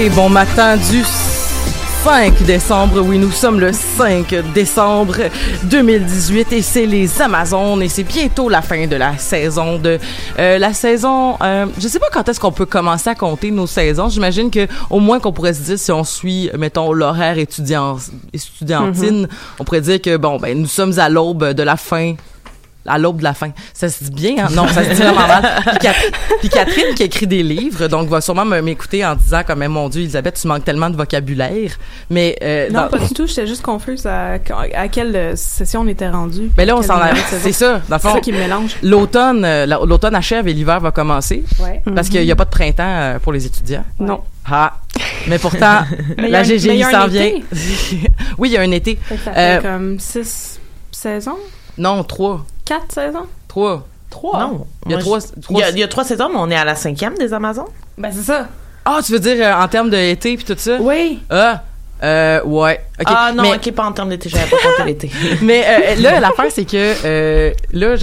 Et bon matin du 5 décembre. Oui, nous sommes le 5 décembre 2018 et c'est les Amazones et c'est bientôt la fin de la saison de euh, la saison. Euh, je sais pas quand est-ce qu'on peut commencer à compter nos saisons. J'imagine que au moins qu'on pourrait se dire si on suit, mettons l'horaire étudiant estudiantine, on pourrait dire que bon ben nous sommes à l'aube de la fin à l'aube de la fin. Ça se dit bien, hein? Non, ça se dit vraiment mal. Puis, Cat- puis Catherine qui écrit des livres, donc va sûrement me- m'écouter en disant comme, Eh, mon Dieu, Elisabeth, tu manques tellement de vocabulaire. Mais euh, Non, dans- pas du tout. J'étais juste confuse à, à quelle euh, session on était rendu. Mais là, on s'en a. C'est ça, dans fond. ça qui mélange. L'automne, euh, la- l'automne achève et l'hiver va commencer Ouais. parce qu'il n'y a pas de printemps pour les étudiants. Non. Ah, mais pourtant, Mais la GGI s'en vient. oui, il y a un été. Ça Euh, fait comme six saisons? Non, trois, Quatre saisons? trois. Trois? Non. Il y a Moi, trois. je- trois- Il y, a, il y a trois saisons, mais on est à la cinquième des Amazones. Ben, c'est ça. Ah, tu veux dire euh, en termes d'été puis tout ça? Oui. Ah, euh, ouais. Ah non, mais, ok, pas en termes d'été, j'avais pas compté l'été. mais euh, là, l'affaire, c'est que euh, là,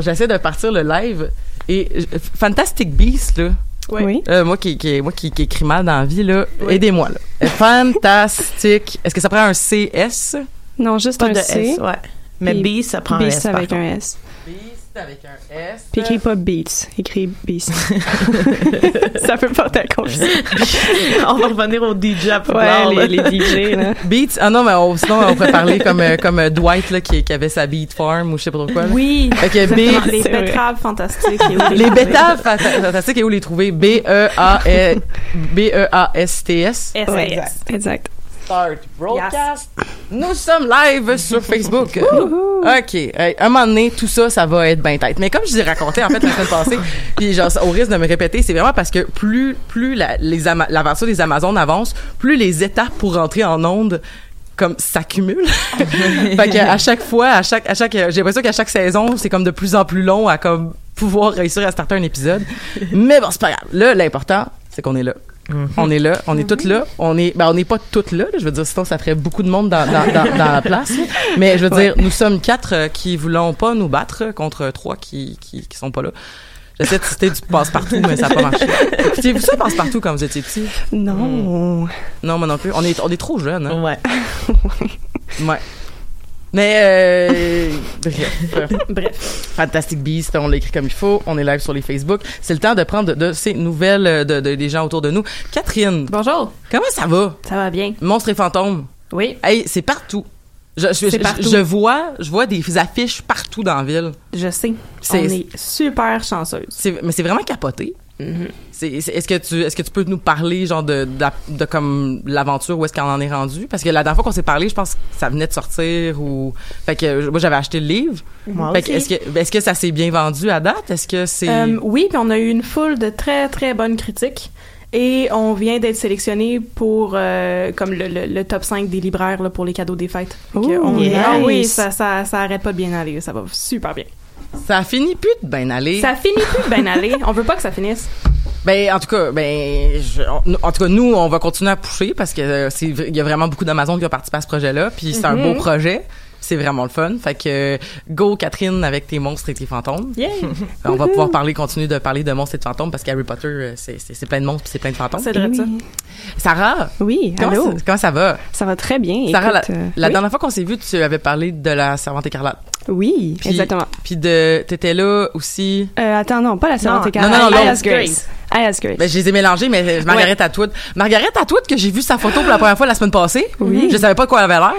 j'essaie de partir le live et euh, Fantastic Beast, là. Oui. Euh, moi qui, qui, moi qui, qui écris mal dans la vie, là, aidez-moi. Là. Euh, Fantastique. Est-ce que ça prend un CS? Non, juste Pas un de C. S, ouais. Mais Puis B, ça prend un Beast S. par avec un S. Beast avec un S. Puis écrit pas Beats, écrit Beast. ça peut porter à confusion. on va revenir au DJ à Ouais, les, les DJ, là. Beats. Ah non, mais on- sinon, on pourrait parler comme, euh, comme euh, Dwight, là, qui, qui avait sa Beat Farm ou je sais pas trop quoi. là. Oui. Fait que Exactement. B, Les betteraves fantastiques. et où les trouver? betteraves fanta- fantastiques et où les trouver? B-E-A-S- B-E-A-S-T-S. S, Ouais, yes. exact. Start broadcast. Nous sommes live sur Facebook. OK. Hey, un moment donné, tout ça, ça va être bien tête. Mais comme je vous ai raconté, en fait, la semaine passée, puis genre, au risque de me répéter, c'est vraiment parce que plus, plus la, les ama- l'aventure des Amazones avance, plus les étapes pour rentrer en onde comme s'accumulent. fait que à chaque fois, à chaque, à chaque, j'ai l'impression qu'à chaque saison, c'est comme de plus en plus long à comme pouvoir réussir à starter un épisode. Mais bon, c'est pas grave. Là, l'important, c'est qu'on est là. On est là, on est toutes là. On est, ben, on n'est pas toutes là, là. Je veux dire, sinon ça ferait beaucoup de monde dans, dans, dans, dans la place. Mais je veux dire, nous sommes quatre euh, qui voulons pas nous battre contre trois qui, qui, qui sont pas là. J'essaie de citer du passe-partout, mais ça n'a pas marché. Écoutez-vous ça, passe-partout, quand vous étiez petit? Non. Non, moi non plus. On est, on est trop jeunes, hein? Ouais. Ouais. Mais, euh, bref. Bref. Fantastic Beast, on l'écrit comme il faut. On est live sur les Facebook. C'est le temps de prendre de, de ces nouvelles euh, de, de- des gens autour de nous. Catherine, Bonjour. comment ça va? Ça va bien? Monstres et fantômes. Oui. Hey, c'est partout. Je, je, C'est je- partout. je vois, je vois des affiches partout dans la ville. Je sais. C'est- On est super chanceuse. Mais c'est vraiment capoté. C'est- est-ce que tu, est-ce que tu peux nous parler genre de, de, comme l'aventure où est-ce qu'on en est rendu Parce que la dernière fois qu'on s'est parlé, je pense que ça venait de sortir ou fait que moi j'avais acheté le livre. Moi Fait que aussi. est-ce que, est-ce que ça s'est bien vendu à date? Est-ce que c'est Euh, oui, puis on a eu une foule de très, très bonnes critiques. Et on vient d'être sélectionné pour euh, comme le, le- le top 5 des libraires là, pour les cadeaux des fêtes. Ooh, on-. Ah oui, ça, ça, ça arrête pas de bien aller. Ça va super bien. ça a fini plus de bien aller Ça finit plus de bien aller. On veut pas que ça finisse. Ben en tout cas, ben je- on- en tout cas nous on va continuer à pousser parce que euh, c'est il y a vraiment beaucoup d'Amazon qui ont participé à ce projet-là, puis c'est un Mhm. beau projet. C'est vraiment le fun. Fait que go Catherine avec tes monstres et tes fantômes. On va pouvoir parler, continuer de parler de monstres et de fantômes parce qu'Harry Potter, euh, c'est, plein de monstres puis c'est plein de fantômes. C'est vrai de ça. Oui, Sarah, Oui, comment, allô? ça, comment ça va? Ça va très bien. Sarah, écoute, euh, La oui. dernière fois qu'on s'est vu, tu avais parlé de la servante écarlate. Oui, exactement. Puis de, t'étais là aussi. Euh, attends, non, pas la servante Non, écarlate. non, non, non, l'autre. Grace. Ben, je les ai mélangés, mais Margaret Atwood. Margaret Atwood, que j'ai vu sa photo pour la première fois la semaine passée. Oui. Je savais pas quoi elle avait l'air.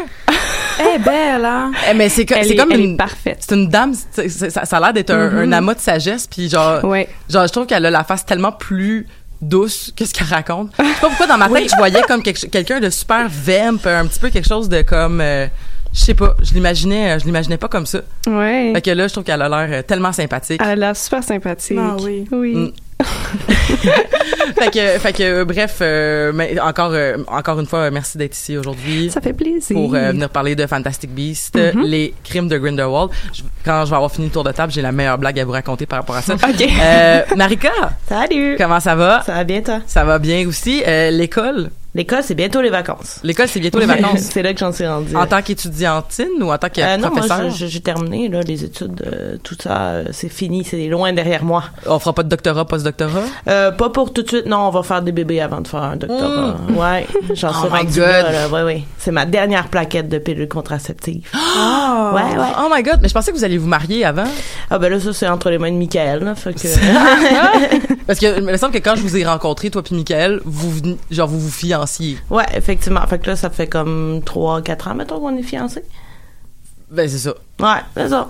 Elle est belle, hein? Eh, mais c'est, elle c'est est, comme elle une, est parfaite. c'est une dame, c'est- c'est- ça, ça a l'air d'être un, un amas de sagesse, puis genre, Ouais. genre, je trouve qu'elle a la face tellement plus douce que ce qu'elle raconte. Je sais pas pourquoi dans ma tête, je voyais comme quelque- quelqu'un de super vamp, un petit peu quelque chose de comme, euh, je sais pas, je l'imaginais, euh, je l'imaginais pas comme ça. Ouais. Fait que là, je trouve qu'elle a l'air euh, tellement sympathique. Elle a l'air super sympathique. Ah oui. Oui. Mm. fait que, fait que, euh, bref, euh, mais encore, euh, encore une fois, merci d'être ici aujourd'hui. Ça fait plaisir. pour euh, venir parler de Fantastic Beasts, Mhm. les crimes de Grindelwald. Je- quand je vais avoir fini le tour de table, j'ai la meilleure blague à vous raconter par rapport à ça. OK. Marika, Salut! comment ça va? Ça va bien, toi? Ça va bien aussi. L'école, L'école, c'est bientôt les vacances. l'école, c'est bientôt les vacances. c'est là que j'en suis rendue. en tant qu'étudiantine ou en tant que Euh, non, moi, j'ai terminé, là, les études, euh, tout ça, euh, c'est fini, c'est loin derrière moi. On fera pas de doctorat, post-doctorat? Euh, pas pour tout de suite, non, on va faire des bébés avant de faire un doctorat. Ouais, j'en Oh suis my rendue God. là, là, ouais, ouais. C'est ma dernière plaquette de pilule contraceptive. Oh. Ouais, ouais. Oh my god, mais je pensais que vous alliez vous marier avant. Ah ben là, ça, c'est entre les mains de Michael, là, fait que... Parce que il me semble que quand je vous ai rencontré, toi puis Michael, vous, genre, vous vous fianciez. ouais, effectivement. Fait que là, ça fait comme 3-4 ans, mettons, qu'on est fiancés. Ben, c'est ça. Ouais, c'est ça.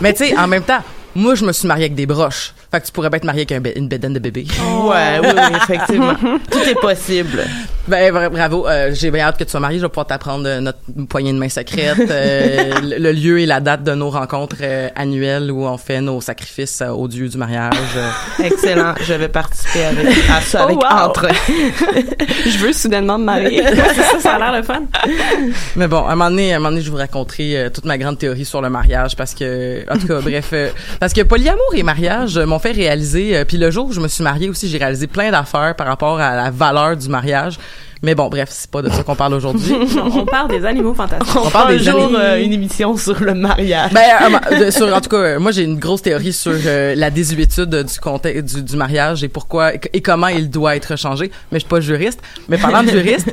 Mais tu sais, en même temps, moi, je me suis mariée avec des broches. Fait que tu pourrais pas être mariée avec un une bédaine de bébé. Ouais, oui, oui, effectivement. Tout est possible. Ben bra- bravo, euh, j'ai bien hâte que tu sois mariée. Je vais pouvoir t'apprendre euh, notre poignée de main secrète, euh, le, le lieu et la date de nos rencontres euh, annuelles où on fait nos sacrifices au dieu du mariage. Excellent. Je vais participer avec, à ça Oh, avec wow. entre. Je veux soudainement me marier. ça, ça a l'air le fun. Mais bon, à un moment donné, à un moment donné, je vous raconterai toute ma grande théorie sur le mariage parce que, en tout cas, bref, parce que polyamour et mariage m'ont fait réaliser. euh, Puis le jour où je me suis mariée aussi, j'ai réalisé plein d'affaires par rapport à la valeur du mariage. Mais bon, bref, c'est pas de ça qu'on parle aujourd'hui. On parle des animaux fantastiques. On, parle parle des jour euh, une émission sur le mariage. Ben, euh, de- sur, en tout cas, euh, moi j'ai une grosse théorie sur euh, la désuétude du contexte du, du mariage et pourquoi et, comment il doit être changé. Mais je suis pas juriste. Mais parlant de juriste,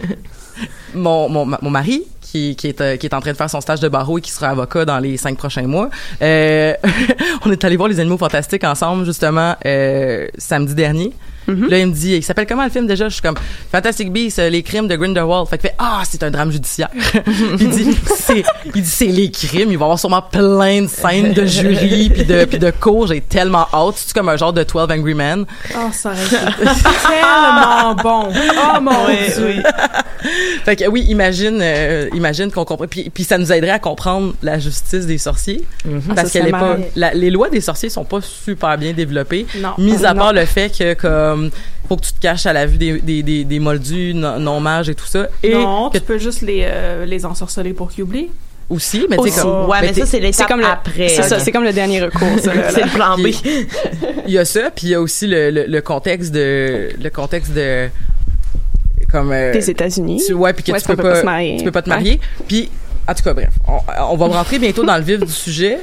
mon, mon, mon mari qui, qui est euh, qui est en train de faire son stage de barreau et qui sera avocat dans les cinq prochains mois. Euh, on est allé voir les animaux fantastiques ensemble justement euh, samedi dernier. Là, il me dit, il s'appelle comment le film déjà? Je suis comme, Fantastic Beasts, les crimes de Grindelwald. Fait que fait, ah, c'est un drame judiciaire. il dit, c'est, il dit, c'est les crimes. Il va y avoir sûrement plein de scènes de jury puis de, puis de cours. J'ai tellement hâte. C'est comme un genre de 12 Angry Men? Oh, ça été tellement bon. Oh mon Oui, dieu. oui. Fait que oui, imagine, euh, imagine qu'on comprend. Puis, puis ça nous aiderait à comprendre la justice des sorciers. Parce ça qu'elle est pas, la- les lois des sorciers sont pas super bien développées. Non. Mis à Non. part le fait que comme faut que tu te caches à la vue des des des, des moldus non, non mages et tout ça et non, que tu peux juste les, euh, les ensorceler pour qu'ils oublient. aussi mais tu sais comme Ouais, mais, ça, c'est l'étape après. c'est ça, c'est comme le dernier recours. C'est le plan B. Il y a ça puis il y a aussi le, le, le contexte de le contexte de comme euh, Des États-Unis. tu, ouais puis que tu peux pas, pas se marier. tu peux pas te marier puis en tout cas bref on, on va rentrer bientôt dans le vif du sujet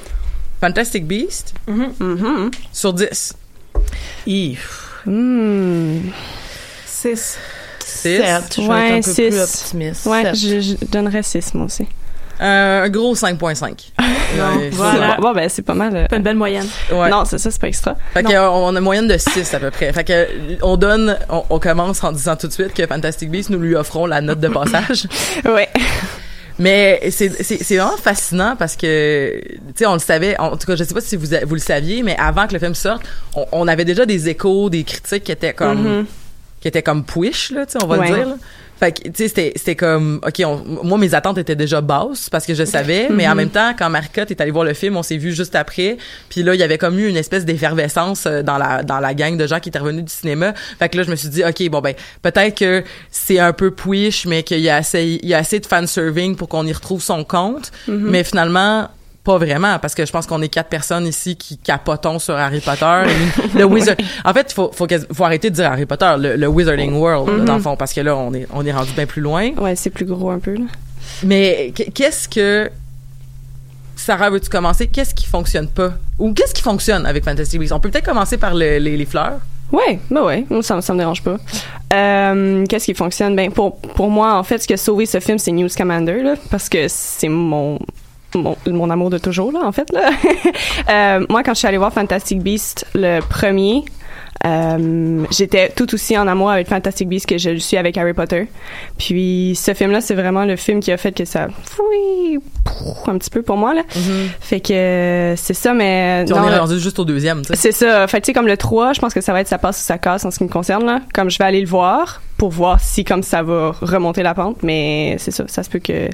Fantastic Beast Mhm. sur 10 Hmm. 6. Six. Sept. Je vais Ouais, être un peu plus six. optimiste. Ouais, Sept. je, je donnerais 6, moi aussi. Euh, un gros 5.5. Ouais, Voilà. Bon, ben, c'est pas mal. euh, Pas une belle moyenne. Ouais. Non, c'est ça, c'est pas extra. Fait que, euh, on a une moyenne de 6 à peu près. Fait que on donne, on, on commence en disant tout de suite que Fantastic Beasts, nous lui offrons la note de passage. Ouais. Mais c'est vraiment fascinant parce que tu sais on le savait en tout cas je sais pas si vous vous le saviez mais avant que le film sorte on, on avait déjà des échos des critiques qui étaient comme Mhm. qui étaient comme push là tu sais on va Ouais. le dire là. Fait que tu sais c'était c'était comme OK on- moi mes attentes étaient déjà basses parce que je savais mais en Mhm. même temps quand Marcotte est allé voir le film on s'est vu juste après puis là il y avait comme eu une espèce d'effervescence euh, dans la dans la gang de gens qui étaient revenus du cinéma fait que là je me suis dit OK bon ben peut-être que c'est un peu push mais qu'il y a assez il y a assez de fan serving pour qu'on y retrouve son compte Mhm. mais finalement pas vraiment parce que je pense qu'on est quatre personnes ici qui capotons sur Harry Potter le wizard en fait faut faut, arrêter de dire Harry Potter le, le Wizarding World Mhm. dans le fond parce que là on est on est rendu bien plus loin Ouais, c'est plus gros un peu, là. mais qu- qu'est-ce que Sarah veux-tu commencer? Qu'est-ce qui fonctionne pas? Ou qu'est-ce qui fonctionne avec Fantasy Beasts on peut peut-être commencer par le- les, les fleurs Ouais, bah ouais, moi, ça, ça me dérange pas. Euh, Qu'est-ce qui fonctionne? Ben, pour, pour moi, en fait, ce qui a sauvé ce film, c'est News Commander, là, parce que c'est mon, mon, amour de toujours, là, en fait, là. Euh, moi, quand je suis allée voir Fantastic Beast, le premier, euh, j'étais tout aussi en amour avec Fantastic Beasts que je le suis avec Harry Potter. Puis ce film-là, c'est vraiment le film qui a fait que ça, oui, un petit peu pour moi là. Fait que euh, c'est ça, mais Puis on non, est rendu juste au deuxième c'est ça. Fait que, tu sais, comme le 3, je pense que ça va être ça passe ou ça casse en ce qui me concerne, là. Comme je vais aller le voir pour voir si, comme ça va remonter la pente, mais c'est ça. Ça se peut que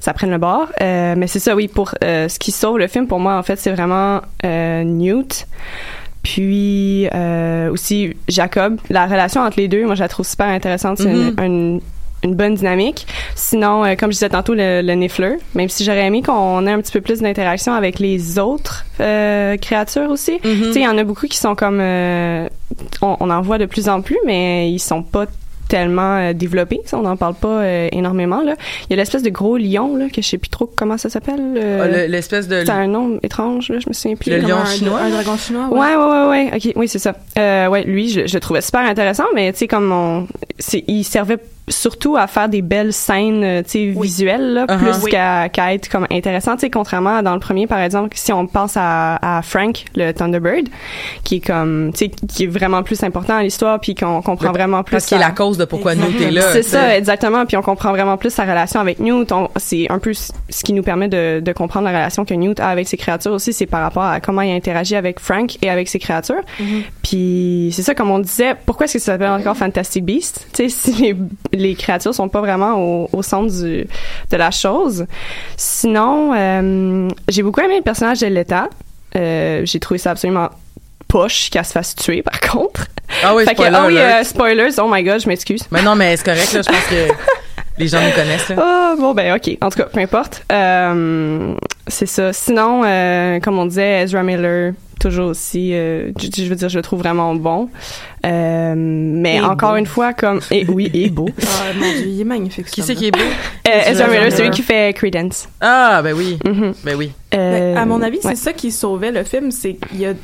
ça prenne le bord. Euh, mais c'est ça, oui, pour euh, ce qui sauve le film, pour moi, en fait, c'est vraiment euh, Newt. Puis euh, aussi Jacob. La relation entre les deux, moi, je la trouve super intéressante. C'est une, une- une bonne dynamique. Sinon, euh, comme je disais tantôt, le, le Niffler, même si j'aurais aimé qu'on ait un petit peu plus d'interaction avec les autres euh, créatures aussi. Mhm. Tu sais, il y en a beaucoup qui sont comme... euh, on, on en voit de plus en plus, mais ils sont pas tellement euh, développés. Ça, on n'en parle pas euh, énormément. Là. Il y a l'espèce de gros lion, là, que je sais plus trop comment ça s'appelle. euh, le- l'espèce de c'est un nom étrange, là, je me souviens plus. Le lion un, chinois, Un dragon chinois, Ouais, ouais, ouais, ouais. Ok, oui, c'est ça. Euh, ouais, lui, je, je le trouvais super intéressant, mais tu sais, comme on, il servait surtout à faire des belles scènes, euh, tu sais, visuelles, là, Uh-huh. plus Oui. qu'à, être comme intéressant. Tu contrairement à dans le premier, par exemple, si on pense à, à Frank, le Thunderbird, qui est comme, tu sais, qui est vraiment plus important à l'histoire, puis qu'on comprend Le- vraiment plus. parce qu'il est la cause de pourquoi Newt est là c'est ça, exactement. Puis on comprend vraiment plus sa relation avec Newt. C'est un peu ce qui nous permet de, de comprendre la relation que Newt a avec ses créatures aussi. C'est par rapport à comment il interagit avec Frank et avec ses créatures. Puis c'est ça, comme on disait, pourquoi est-ce que ça s'appelle encore Fantastic Beast? Tu sais, si les, les créatures sont pas vraiment au, au centre du, de la chose. Sinon, euh, j'ai beaucoup aimé le personnage de l'État. Euh, j'ai trouvé ça absolument poche qu'elle se fasse tuer, par contre. ah oui Fait que, ah oui, euh, spoilers, oh my god, je m'excuse. mais non mais c'est correct là je pense que les gens nous connaissent là. Ah, bon, ben, OK. En tout cas, peu importe. C'est ça. Sinon, comme on disait, Ezra Miller, toujours aussi, euh, je, je veux dire, je le trouve vraiment bon. Euh, mais Et encore beau. une fois, comme, et oui, et beau. Ah, mon Dieu, il est magnifique. qui c'est qui est beau? Euh, Ezra Miller, celui qui fait Credence. ah ben oui Mhm. ben oui Euh, Mais à mon avis, ouais. c'est ça qui sauvait le film, c'est qu'il y a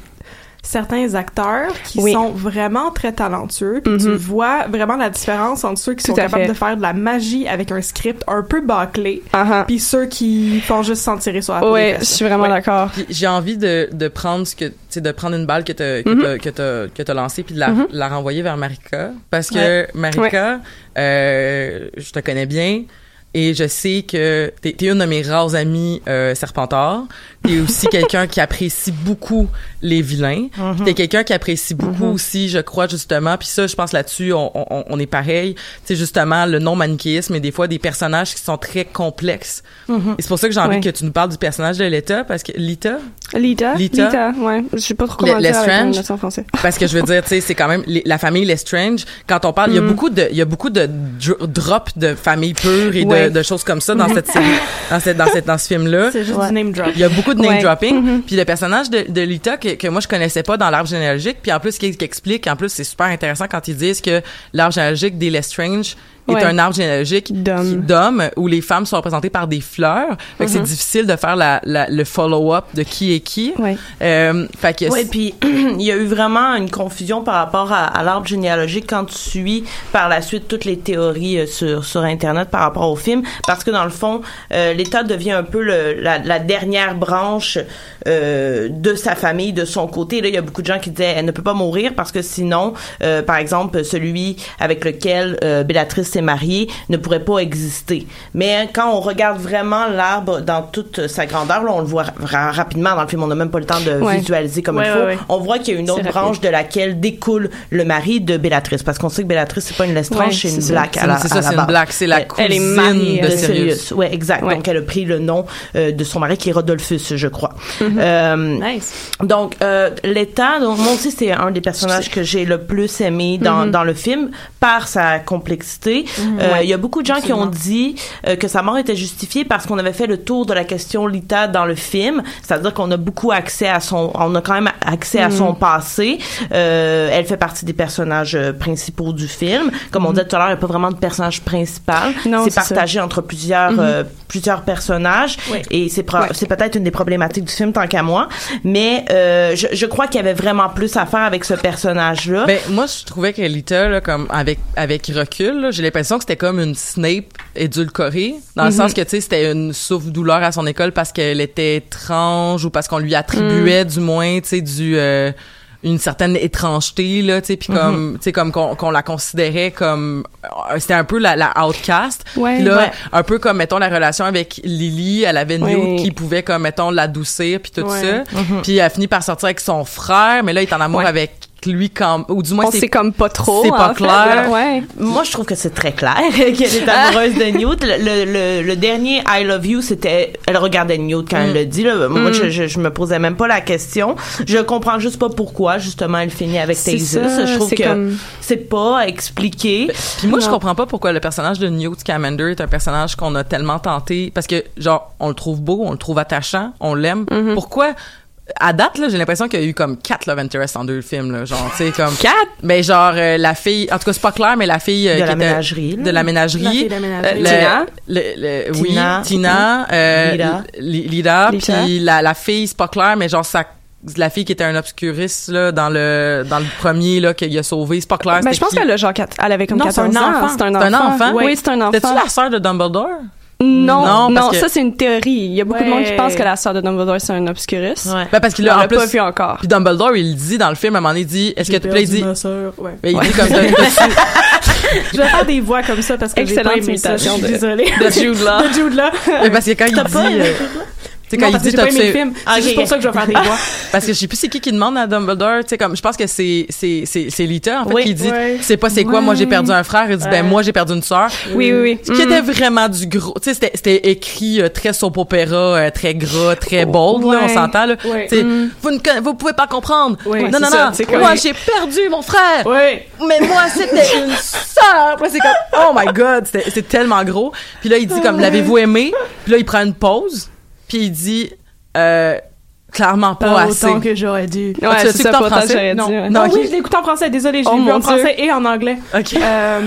certains acteurs qui Oui. sont vraiment très talentueux, puis tu Mhm. vois vraiment la différence entre ceux qui Tout sont capables fait. de faire de la magie avec un script un peu bâclé, Uh-huh. puis ceux qui font juste s'en tirer sur la Ouais, des je suis vraiment Ouais. d'accord. J'ai envie de, de prendre ce que tu de prendre une balle que t'as que Mhm. que t'as lancée puis de la, Mhm. la renvoyer vers Marika parce que Ouais. Marika euh, je te connais bien et je sais que t'es es une de mes rares amies euh, Serpentard. T'es aussi quelqu'un qui apprécie beaucoup les vilains. Mhm. Puis T'es quelqu'un qui apprécie beaucoup Mhm. aussi, je crois justement. Puis ça, je pense là-dessus, on, on, on est pareil. C'est justement le non manichéisme et des fois des personnages qui sont très complexes. Mhm. Et c'est pour ça que j'ai envie Ouais. que tu nous parles du personnage de Lita parce que Lita, Lita? Lita? Lita, ouais. Je sais pas trop Le- comment avec Lestrange. en français. parce que je veux dire, tu sais, c'est quand même les- la famille Lestrange. Quand on parle, il y a Mm. beaucoup de, il y a beaucoup de dr- drops de famille pure et Ouais. de, de choses comme ça dans cette série, dans cette, dans cette, dans ce film-là. C'est juste Ouais. du name drop. Il y a beaucoup de name Ouais. dropping. Mhm. Puis le personnage de, de Lita que, que moi je connaissais pas dans l'arbre généalogique, puis en plus qui, qui explique, en plus c'est super intéressant quand ils disent que l'arbre généalogique des Lestrange est Ouais. un arbre généalogique D'hommes. où les femmes sont représentées par des fleurs. Fait que c'est Mhm. difficile de faire la, la- le follow-up de qui est qui. Ouais. Euh, fait que Oui, puis il y a eu vraiment une confusion par rapport à, à l'arbre généalogique quand tu suis par la suite toutes les théories euh, sur sur internet par rapport au film, parce que dans le fond, euh, l'État devient un peu le, la, la dernière branche euh, de sa famille, de son côté. Là, il y a beaucoup de gens qui disaient elle ne peut pas mourir parce que sinon, euh, par exemple, celui avec lequel euh, Béatrice s'est mariée ne pourrait pas exister. Mais quand on regarde vraiment l'arbre dans toute sa grandeur, là, on le voit ra- rapidement dans le film. On n'a même pas le temps de Ouais. visualiser comme Ouais, il faut. ouais, ouais. On voit qu'il y a une autre rapide. branche de laquelle découle le mari de Béatrice, parce qu'on sait que Béatrice c'est pas une Lestrange, Ouais, c'est une black à C'est- la c'est ça, c'est une black, c'est la Elle- elle est cousine mariée, de euh, Sirius. Ouais, exact. Ouais. Donc elle a pris le nom euh, de son mari qui est Rodolphus, je crois. Euh, Nice. donc, euh, l'État, donc moi aussi, c'est un des personnages que j'ai le plus aimé dans, Mhm. dans le film par sa complexité. Euh, Il y a beaucoup de gens qui ont dit euh, que sa mort était justifiée parce qu'on avait fait le tour de la question Lita dans le film, c'est-à-dire qu'on a beaucoup accès à son, on a quand même accès à son passé. Euh, elle fait partie des personnages principaux du film. Comme on disait tout à l'heure, il n'y a pas vraiment de personnage principal. C'est ça. partagé entre plusieurs euh, plusieurs personnages Ouais. et c'est peut-être une des problématiques du film tant qu'à moi mais euh, je, je crois qu'il y avait vraiment plus à faire avec ce personnage là Ben, moi, je trouvais que Lita, là, comme, avec, avec recul, là, j'ai l'impression que c'était comme une Snape édulcorée, dans le Mhm. sens que, tu sais, c'était une souffre-douleur à son école parce qu'elle était étrange ou parce qu'on lui attribuait, du moins, tu sais, du, euh, une certaine étrangeté, là, tu sais, puis comme, tu sais, comme qu'on qu'on la considérait comme, euh, c'était un peu la, la outcast. Ouais. Là, Ouais. un peu comme, mettons, la relation avec Lily, elle avait Newt Ouais. qui pouvait, comme, mettons, l'adoucir puis tout ça. Puis elle finit par sortir avec son frère, mais là, il est en amour avec lui quand, ou du moins, c'est comme pas trop. c'est pas clair. Ouais. moi je trouve que c'est très clair qu'elle est amoureuse de Newt le, le, le, le dernier I love you c'était elle regardait Newt quand elle le dit là moi Mm. je, je, je me posais même pas la question je comprends juste pas pourquoi justement elle finit avec ça, je trouve c'est que comme- c'est pas expliqué Puis moi, je comprends pas pourquoi le personnage de Newt Scamander est un personnage qu'on a tellement tenté. Parce que, genre, on le trouve beau, on le trouve attachant, on l'aime. Mhm. Pourquoi? À date, là, j'ai l'impression qu'il y a eu comme quatre love interests en deux films, là. Genre, tu sais, comme. Quatre? Mais genre, euh, la fille. En tout cas, c'est pas clair, mais la fille. euh, De qui la était- ménagerie. De la ménagerie. La fille de la ménagerie. Euh, le- Tina. le- le- oui, Tina. Tina. euh, Lida. Puis la, la fille, c'est pas clair, mais genre, ça la fille qui était un obscuriste là dans le dans le premier là qu'il a sauvé c'est pas clair Ben, c'était je pense qu'elle a genre quatre- elle avait comme Non, c'est 14 un ans. enfant. C'est un C'est un enfant. Oui, c'est un enfant. C'était-tu la sœur de Dumbledore? Non, Non, non, que- ça c'est une théorie. Il y a beaucoup de monde qui pense que la sœur de Dumbledore c'est un obscurus. ouais. Ben parce qu'il On a en l'a plus pas vu encore. puis Dumbledore il le dit dans le film à un moment donné il dit est-ce que tu perdu dit ma sœur, ouais. ben, il dit comme ça Je vais faire des voix comme ça parce que j'ai pas Excellente aimé ça. Je suis imitation de- désolée. de Jude Law. de Jude Law. mais parce que quand il dit euh, tu sais quand Non, il parce que dit j'ai pas t'as aimé le fait- film. Ah, C'est juste pour ça que je vais faire des voix. parce que je sais plus c'est qui qui demande à Dumbledore tu sais comme je pense que c'est c'est c'est c'est Lita en fait Oui. qui dit c'est pas c'est quoi moi j'ai perdu un frère il dit ben moi j'ai perdu une sœur Oui, oui, oui. Ce qui était vraiment du gros, tu sais, c'était, c'était écrit euh, très soap opéra, euh, très gras, très bold, là, on s'entend, là. Tu sais, vous ne vous pouvez pas comprendre. Non, non, non. Moi, j'ai perdu mon frère. Mais moi, c'était une sœur. C'est comme, oh my god, c'était, tellement gros. Puis là, il dit comme, l'avez-vous aimé? Puis là, il prend une pause. Puis il dit, euh, clairement pas, Pas assez. autant que j'aurais dû. Ah, Ouais, tu c'est l'as-tu ça, écouté en français? Non, dit, ouais. non, Non, ok. oui, je l'ai écouté en français. Désolée, je l'ai Oh, vu en Dieu. français et en anglais. OK. Euh,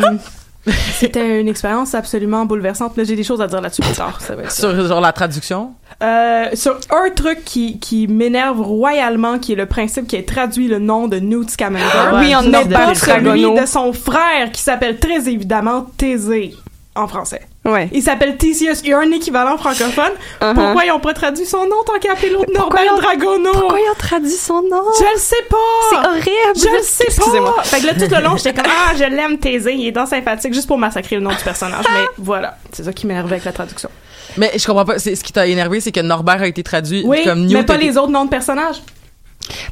C'était une expérience absolument bouleversante. Là, j'ai des choses à dire là-dessus plus tard. Ça va être ça. Sur, genre, la traduction? Euh, sur un truc qui, qui m'énerve royalement, qui est le principe qui est traduit le nom de Newt Scamander. Ah oui, Norbert pas celui de son frère qui s'appelle très évidemment Thésée en français. Ouais. Il s'appelle Theseus. Il y a un équivalent francophone. Uh-huh. Pourquoi ils ont pas traduit son nom tant qu'à appeler l'autre ont- Dragono? Pourquoi ils ont traduit son nom? Je le sais pas! C'est horrible! Je le sais pas! Excusez-moi. Fait que là, tout le long, j'étais comme, ah, je l'aime, Thésée, il est dans sympathique, juste pour massacrer le nom du personnage. Mais voilà, c'est ça qui m'énervait avec la traduction. Mais je comprends pas. C'est, ce qui t'a énervé, c'est que Norbert a été traduit Oui, comme Newt. mais pas les autres noms de personnages.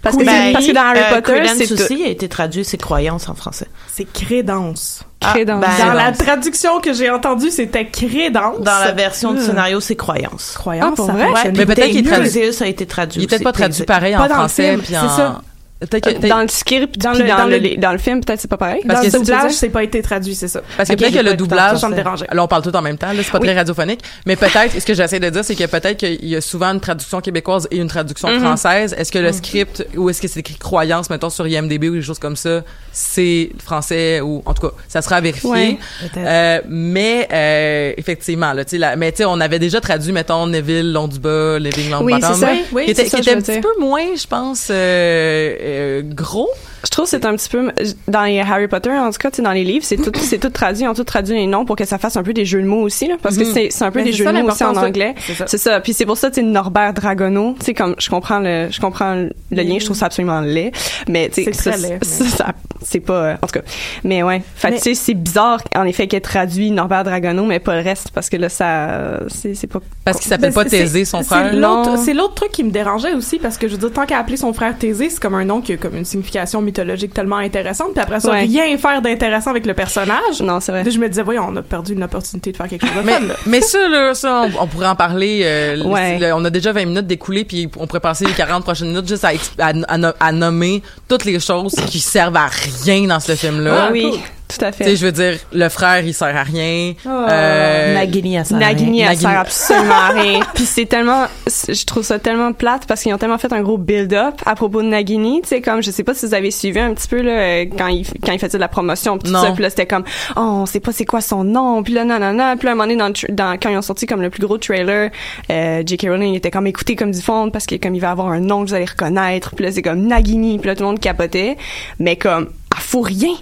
Parce que, Ben, parce que dans Harry euh, Potter, c'est aussi a été traduit ses croyances en français C'est crédence. Crédence. Ah, ben, Dans la traduction que j'ai entendue, c'était crédence. dans la version du scénario c'est croyances croyance, Ah, pour ça vrai? fonctionne. Mais peut-être qu'il est traduit- Théseus a été traduit Il est peut-être pas traduit pareil Pas en français film, puis c'est ça. Peut-être que- Euh, dans le script Dans puis le- dans, dans le, le- dans le film, peut-être c'est pas pareil. Parce Dans que le c'est- doublage, c'est pas été traduit, c'est ça. Parce que peut-être que le doublage. Ça, ça me dérangeait. Là, on parle tout en même temps, là, c'est pas Oui. très radiophonique. Mais peut-être, ce que j'essaie de dire, c'est que peut-être qu'il y a souvent une traduction québécoise et une traduction Mhm. française. Est-ce que le script, ou est-ce que c'est écrit croyance, mettons, sur IMDB ou des choses comme ça, c'est français ou, en tout cas, ça sera à vérifier. Ouais. Peut-être. Euh, mais, euh, effectivement, là, tu sais, mais tu sais, on avait déjà traduit, mettons, Neville, Londuba, Living Longbottom. Oui, c'est ça. Oui, qui était, un petit peu moins, je pense, euh, gros. Je trouve que c'est un petit peu dans les Harry Potter en tout cas, tu sais, dans les livres, c'est tout c'est tout traduit, on tout traduit les noms pour que ça fasse un peu des jeux de mots aussi là, parce que Mhm. c'est c'est un peu Mais des jeux ça, de mots aussi en anglais. C'est ça. Puis c'est pour ça, tu sais, Norbert Dragono, tu sais, comme je comprends le, je comprends le lien, je trouve ça absolument laid, mais tu sais, C'est ça, c'est pas, euh, en tout cas. Mais ouais, fait tu sais, c'est bizarre en effet qu'il ait traduit Norbert Dragono, mais pas le reste parce que là, ça, c'est c'est pas. Parce qu'il s'appelle Ben, pas Thésée, son c'est frère. C'est l'autre truc qui me dérangeait aussi parce que je veux dire, tant qu'à appeler son frère Thésée, c'est comme un nom qui a comme une signification mythologique tellement intéressante. Puis après ça, Ouais. rien faire d'intéressant avec le personnage. Non, c'est vrai. Puis je me disais, voyons, on a perdu une opportunité de faire quelque chose de Mais, fun. là. mais ça, là, ça, on, on pourrait en parler. euh, Ouais. le- on a déjà 20 minutes d'écouler, puis on pourrait passer les 40 prochaines minutes juste à, à, à no- à nommer toutes les choses qui servent à rien dans ce film-là. Ah oui, cool. Tout à Tu sais, fait. je veux dire, le frère, il sert à rien. Oh. Euh, Nagini, elle sert à rien. Nagini, elle Nagini. sert absolument à rien. Puis c'est tellement, je trouve ça tellement plate parce qu'ils ont tellement fait un gros build-up à propos de Nagini, tu sais, comme, je sais pas si vous avez suivi un petit peu, là, quand il, quand il faisait de la promotion, pis tout Non. ça, puis là, c'était comme, oh, on sait pas c'est quoi son nom, puis là, nanana, puis là, à un moment donné, dans, dans, quand ils ont sorti comme le plus gros trailer, euh, J.K. Rowling il était comme écouté comme du fond parce que comme il va avoir un nom que vous allez reconnaître, puis là, c'est comme Nagini, puis là, tout le monde capotait, mais comme, elle fout rien.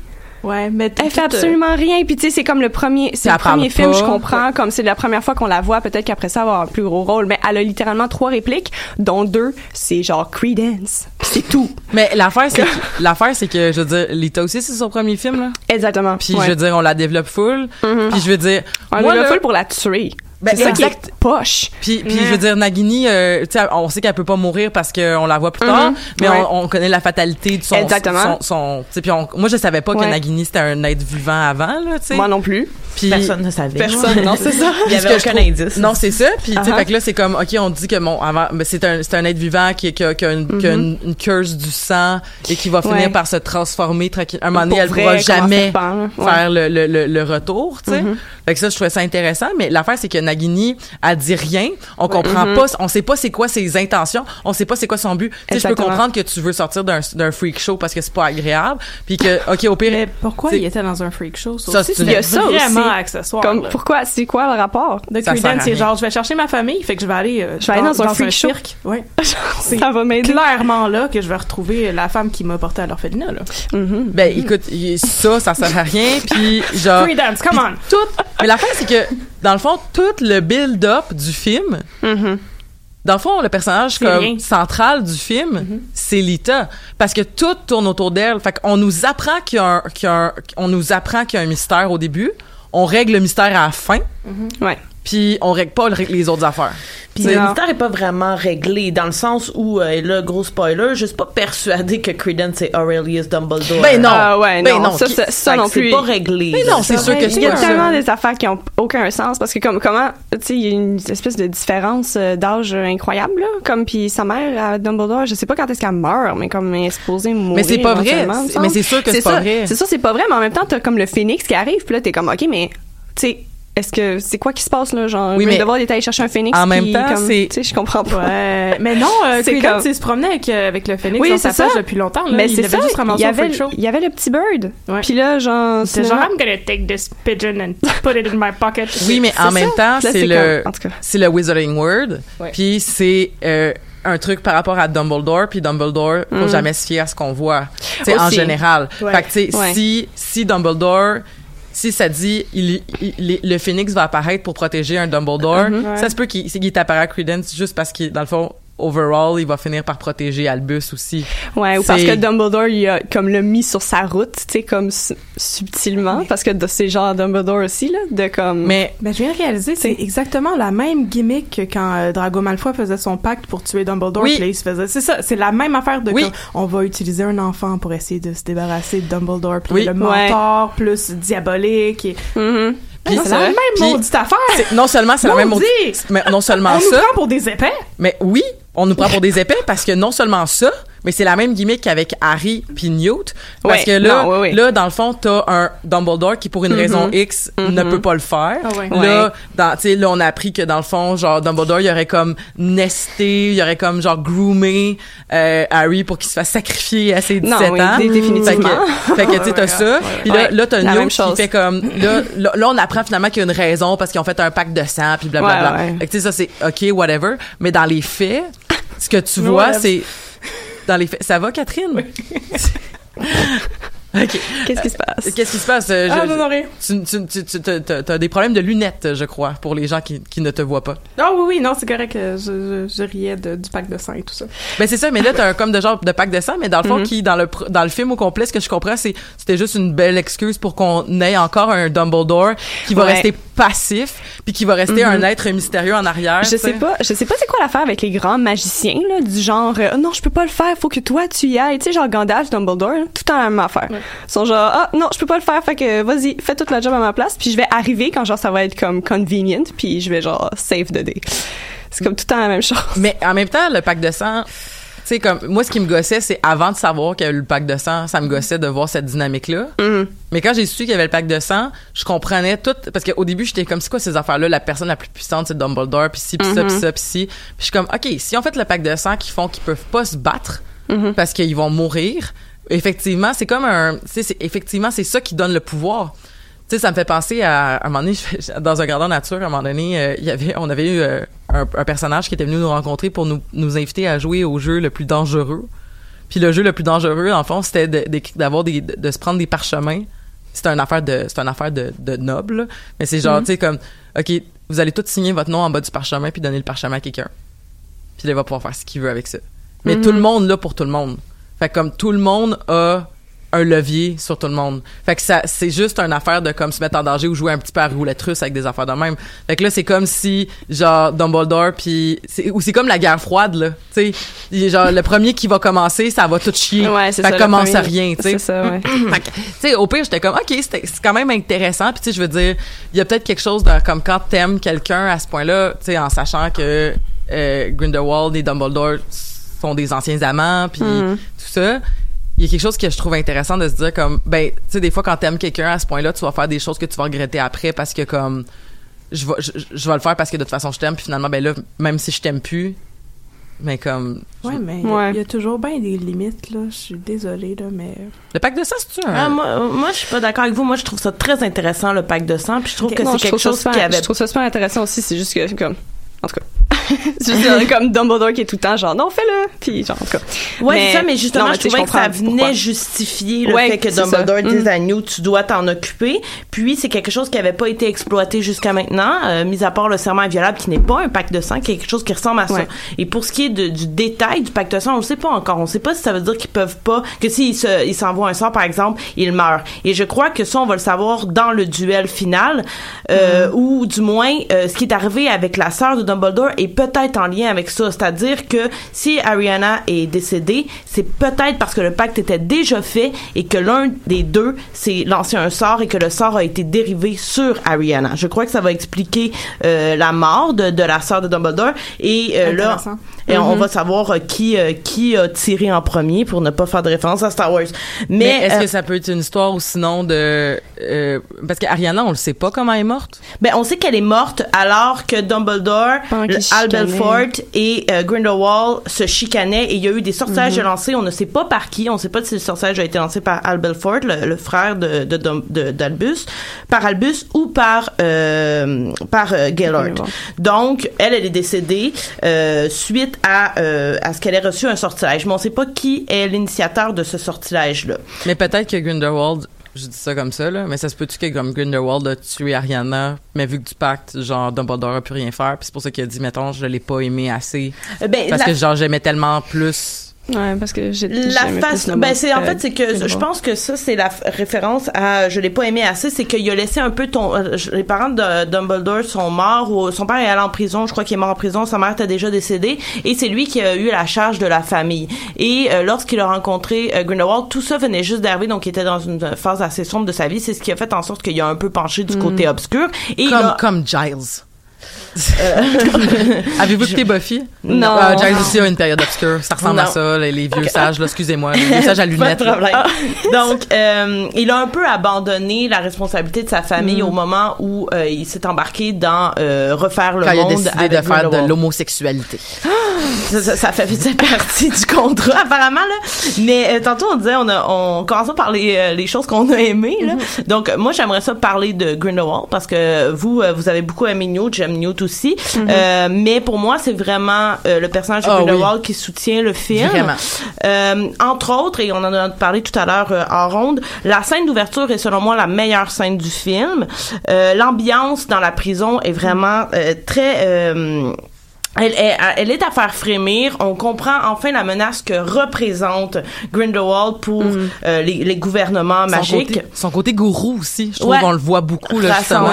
Ouais, mais Elle fait euh, absolument rien. Puis tu sais, c'est comme le premier, c'est le premier film, pas. je comprends. Comme c'est la première fois qu'on la voit, peut-être qu'après ça, elle va avoir un plus gros rôle. Mais elle a littéralement trois répliques, dont deux, c'est genre Credence. Puis c'est tout. Mais l'affaire, c'est que, l'affaire, c'est que, je veux dire, Lita aussi, c'est son premier film, là. Exactement. Puis, Ouais. je veux dire, on la développe full. Mhm. Puis, je veux dire, On est là, full pour la tuer. Ben, c'est ça qui exact. est poche. Puis, puis je veux dire, Nagini, euh, tu sais, on sait qu'elle peut pas mourir parce qu'on la voit plus tard, Mhm. mais Ouais. on, on connaît la fatalité de son... Exactement. Son, son, tu sais, puis on- moi, je savais pas que. Nagini, c'était un être vivant avant, là, tu sais. Moi non plus. Puis, Personne ne savait. Personne, non, c'est ça. Il y avait aucun trouve- indice. Non, c'est ça. Puis, tu sais, Uh-huh. fait que là, c'est comme, OK, on dit que, bon, avant, mais c'est un, c'est un être vivant qui, qui, a, qui a une, qui a une, une curse du sang et qui va finir Mm-hmm. Ouais. par se transformer tranquillement. À un moment donné, elle vrai, pourra jamais faire le, le, le, le retour, tu sais. Mhm. Fait que ça, je trouvais ça intéressant. Mais l'affaire, c'est que Nagini, elle dit rien. On comprend Mhm. pas, on sait pas c'est quoi ses intentions. On sait pas c'est quoi son but. Tu sais, je peux comprendre que tu veux sortir d'un, freak show parce que c'est pas agréable. Puis que, OK, au pire, Mais pourquoi il était dans un freak show? Ça, Ça, aussi, c'est une- c'était Il y a ça aussi. vraiment accessoire. Comme, pourquoi, c'est quoi le rapport? De Ça Creedence, c'est genre, je vais chercher ma famille, fait que je vais aller, euh, Je vais aller dans un freak show. cirque. Ouais. Ça va m'aider. clairement là que je vais retrouver la femme qui m'a porté à l'orphelinat, là. Mhm. ben, écoute, ça, ça sert à rien. Puis, genre, Creedence, come on! tout. Mais l'affaire, c'est que, dans le fond, tout le build-up du film, Mhm. dans le fond, le personnage comme central du film, c'est Lita. Parce que tout tourne autour d'elle. Fait qu'on nous apprend qu'il y a un, qu'il y a un- on nous apprend qu'il y a un mystère au début. On règle le mystère à la fin. Ouais. Puis on règle pas le- les autres affaires. Puis C'est- le mystère est pas vraiment réglé dans le sens où euh, et là gros spoiler, je suis pas persuadée que Credence est Aurelius Dumbledore. Ben non. Ah ouais, Ben non. non, Ça, ça, ça non c'est plus. pas réglé. Mais là. non, c'est sûr que Il c'est y a pas tellement ça. des affaires qui ont aucun sens parce que comme comment tu sais il y a une espèce de différence euh, d'âge incroyable là comme puis sa mère à Dumbledore je sais pas quand est-ce qu'elle meurt mais comme elle est supposée mourir Mais c'est pas vrai. C'est- mais c'est sûr que c'est pas ça. vrai. c'est ça c'est pas vrai mais en même temps t'as comme le phénix qui arrive puis là t'es comme ok mais tu sais est-ce que c'est quoi qui se passe là? Genre Oui, mais Grindelwald est allé chercher un phénix en même temps, comme, c'est- tu sais je comprends pas Ouais. Mais non, euh, C'est comme- il se promenait avec, euh, avec le phénix Oui, dans c'est sa poche ça. depuis longtemps. Là. mais il c'est avait ça juste il y avait show. il y avait le petit bird Ouais. puis là genre C'est genre, I'm gonna take this pigeon and put it in my pocket. Oui, mais en même ça. temps, Là, c'est c'est le, c'est le Wizarding Word. Ouais. Puis c'est euh, un truc par rapport à Dumbledore. Puis Dumbledore, faut Mm. jamais se fier à ce qu'on voit. Tu sais, en général. Fait que tu sais, Ouais. si si Dumbledore si ça dit il, il- il- le phénix va apparaître pour protéger un Dumbledore, Mhm. ça se peut qu'il qu'il t'apparaît à Credence juste parce qu'il dans le fond overall, il va finir par protéger Albus aussi. Ouais, ou parce que Dumbledore, il a comme le mis sur sa route, tu sais, comme su- subtilement, parce que de- c'est genre Dumbledore aussi, là, de comme... Mais Ben, je viens de réaliser, c'est exactement la même gimmick que quand euh, Drago Malfoy faisait son pacte pour tuer Dumbledore. Oui. puis là, il se faisait. C'est ça, c'est la même affaire de Oui. comme, on va utiliser un enfant pour essayer de se débarrasser de Dumbledore. Puis Oui. le Ouais. mentor plus diabolique. Et... Mhm. Puis- c'est la même maudite affaire. c'est- non seulement c'est la même Maudit! mais non seulement On nous ça, prend pour des épais. mais oui, on nous prend pour des épais parce que non seulement ça, mais c'est la même gimmick qu'avec Harry puis Newt. Parce Ouais, que là, non, ouais, ouais. là, dans le fond, t'as un Dumbledore qui, pour une Mhm. raison X, ne Mhm. peut pas le faire. Ah ouais. Là, Ouais. dans, tu sais, là, on a appris que dans le fond, genre, Dumbledore, il aurait comme nesté, il aurait comme, genre, groomé euh, Harry pour qu'il se fasse sacrifier à ses 17 Non, oui, ans. dé- définitivement. Fait que, fait que, tu sais, t'as ça. Puis là, Ouais, là, t'as Newt qui fait comme, là, là, là, on apprend finalement qu'il y a une raison parce qu'ils ont fait un pacte de sang, puis blablabla. Ouais, ouais. Fait que, tu sais, ça, c'est OK, whatever. Mais dans les faits, ce que tu vois, c'est, dans les faits, ça va, Catherine? OK. Qu'est-ce qui se passe? Qu'est-ce qui se passe? Euh, Ah, je- non, non, rien. tu, tu, tu, tu- t'as- t'as t'as des problèmes de lunettes, je crois, pour les gens qui, qui ne te voient pas. Ah oui, oui, non, c'est correct. euh, Je, je, je riais de- du pack de sang et tout ça. Ben c'est ça, mais là t'as un comme de genre de pack de sang, mais dans le fond Mhm. qui dans le dans le film au complet, ce que je comprends c'est c'était juste une belle excuse pour qu'on ait encore un Dumbledore qui va Ouais. rester passif, puis qui va rester Mhm. un être mystérieux en arrière. Je tu sais pas, je sais pas c'est quoi l'affaire avec les grands magiciens là, du genre euh, non je peux pas le faire, faut que toi tu y ailles, tu sais genre Gandalf, Dumbledore, là, tout la même affaire. Sont genre ah non je peux pas le faire, fait que vas-y fais toute la job à ma place, puis je vais arriver quand genre ça va être comme convenient, puis je vais genre save the day. C'est comme tout le temps la même chose. Mais en même temps, le pack de sang, tu sais, comme, moi, ce qui me gossait, c'est avant de savoir qu'il y avait le pack de sang, ça me gossait de voir cette dynamique-là. Mhm. Mais quand j'ai su qu'il y avait le pack de sang, je comprenais tout, parce qu'au début, j'étais comme, c'est quoi ces affaires-là? La personne la plus puissante, c'est Dumbledore, puis ci, puis ça, Mhm. puis ça, puis ci. Puis je suis comme, OK, si on fait le pack de sang qui font qu'ils peuvent pas se battre, Mhm. parce qu'ils vont mourir, effectivement, c'est comme un, c'est- effectivement, c'est ça qui donne le pouvoir. Tu sais, ça me fait penser à, à un moment donné, je- dans un grandeur nature, à un moment donné, euh, il y avait, on avait eu euh, un, un personnage qui était venu nous rencontrer pour nous, nous inviter à jouer au jeu le plus dangereux. Puis le jeu le plus dangereux, en fond, c'était de- de- d'avoir des, de, de se prendre des parchemins. C'est une affaire de, c'est une affaire de, de noble, là. mais c'est genre, Mhm. tu sais, comme, ok, vous allez tous signer votre nom en bas du parchemin puis donner le parchemin à quelqu'un. Puis il va pouvoir faire ce qu'il veut avec ça. Mais Mhm. tout le monde là pour tout le monde. Fait que comme tout le monde a un levier sur tout le monde. Fait que ça, c'est juste une affaire de comme se mettre en danger ou jouer un petit peu à roulette russe avec des affaires de même. Fait que là, c'est comme si, genre, Dumbledore puis c'est, ou c'est comme la guerre froide, là. Tu sais, genre, le premier qui va commencer, ça va tout chier. Ouais, c'est fait ça. commence premier- à rien, tu sais. C'est ça, ouais. Fait que, tu sais, au pire, j'étais comme, OK, c'est quand même intéressant. Puis, tu sais, je veux dire, il y a peut-être quelque chose de, comme quand t'aimes quelqu'un à ce point-là, tu sais, en sachant que euh, Grindelwald et Dumbledore sont des anciens amants, puis Mhm. tout ça. Il y a quelque chose que je trouve intéressant de se dire comme, ben, tu sais, des fois, quand t'aimes quelqu'un à ce point-là, tu vas faire des choses que tu vas regretter après parce que, comme, je vais, je, je vais le faire parce que de toute façon, je t'aime, puis finalement, ben là, même si je t'aime plus, mais comme, Ouais, mais il y a- Ouais. il y, a toujours bien des limites, là. Je suis désolée, là, mais. le pacte de sang, c'est-tu un... Ah, moi, moi, je suis pas d'accord avec vous. Moi, je trouve ça très intéressant, le pack de sang. Puis je trouve que c'est quelque chose super- qui avait Je trouve ça super intéressant aussi, c'est juste que, comme, en tout cas. c'est juste comme Dumbledore qui est tout le temps genre, non, fais-le! Puis, genre, en tout cas. Ouais, Mais- c'est ça, mais justement, non, mais je trouvais que ça venait pourquoi. justifier le Ouais, fait que Dumbledore ça. dise Mm. à Newt, tu dois t'en occuper. Puis, c'est quelque chose qui avait pas été exploité jusqu'à maintenant, euh, mis à part le serment inviolable, qui n'est pas un pacte de sang, qui est quelque chose qui ressemble à ça. Ouais. Et pour ce qui est de- du détail du pacte de sang, on le sait pas encore. On sait pas si ça veut dire qu'ils peuvent pas, que s'ils se, ils s'envoient un sort, par exemple, ils meurent. Et je crois que ça, on va le savoir dans le duel final, euh, Mm. ou du moins, euh, ce qui est arrivé avec la sœur de Dumbledore est peut-être en lien avec ça. C'est-à-dire que si Ariana est décédée, c'est peut-être parce que le pacte était déjà fait et que l'un des deux s'est lancé un sort et que le sort a été dérivé sur Ariana. Je crois que ça va expliquer euh, la mort de, de la sœur de Dumbledore et euh, là, Et on Mhm. va savoir euh, qui euh, qui a tiré en premier pour ne pas faire de référence à Star Wars. Mais, Mais, est-ce euh, que ça peut être une histoire ou sinon de euh, parce qu'Ariana on le sait pas comment elle est morte. Ben, on sait qu'elle est morte alors que Dumbledore, se Al. Belfort et euh, Grindelwald se chicanaient et il y a eu des sortilèges Mhm. lancés. On ne sait pas par qui. On ne sait pas si le sortilège a été lancé par Al Belfort, le, le frère de, d'Albus, par Albus ou par euh, par euh, Gaylord. Gaylord. Donc, elle, elle est décédée euh, suite à euh, à ce qu'elle ait reçu un sortilège. Mais on ne sait pas qui est l'initiateur de ce sortilège-là. Mais peut-être que Grindelwald, je dis ça comme ça là, mais ça se peut-tu que comme Grindelwald a tué Ariana, mais vu que du pacte, genre Dumbledore a pu rien faire, puis c'est pour ça qu'il a dit mettons je l'ai pas aimé assez Euh, Ben, parce la- que genre j'aimais tellement plus. Ouais, parce que j'ai La face, ben c'est en fait c'est que je pense que ça c'est la référence à je l'ai pas aimé assez c'est qu'il a laissé un peu ton euh, les parents de Dumbledore sont morts ou son père est allé en prison je crois qu'il est mort en prison sa mère était déjà décédée et c'est lui qui a eu la charge de la famille. Et euh, lorsqu'il a rencontré euh, Grindelwald tout ça venait juste d'arriver donc il était dans une phase assez sombre de sa vie c'est ce qui a fait en sorte qu'il a un peu penché du côté obscur et Comme a- comme Giles. Avez-vous écouté Buffy? Non. Euh, Giles aussi a une période obscure. Ça ressemble à ça, les, les vieux sages, là, excusez-moi. Les vieux sages à Pas lunettes. de là. problème. Donc, euh, il a un peu abandonné la responsabilité de sa famille Mm. au moment où euh, il s'est embarqué dans euh, refaire le Quand il a monde décidé avec de faire de l'homosexualité. Ça, ça, ça fait faisait partie du contrat apparemment là. Mais euh, tantôt on disait on a on commençait par les, euh, les choses qu'on a aimées là. Mm-hmm. Donc euh, moi j'aimerais ça parler de Grindelwald parce que vous euh, vous avez beaucoup aimé Newt, j'aime Newt aussi. Euh, mais pour moi c'est vraiment euh, le personnage de. Ah, Grindelwald qui soutient le film. Euh, entre autres, et on en a parlé tout à l'heure en ronde, la scène d'ouverture est selon moi la meilleure scène du film. L'ambiance dans la prison est vraiment très... elle est, elle est à faire frémir. On comprend enfin la menace que représente Grindelwald pour euh, les, les gouvernements Son magiques. côté, son côté gourou aussi, je trouve Ouais. qu'on le voit beaucoup, là, justement.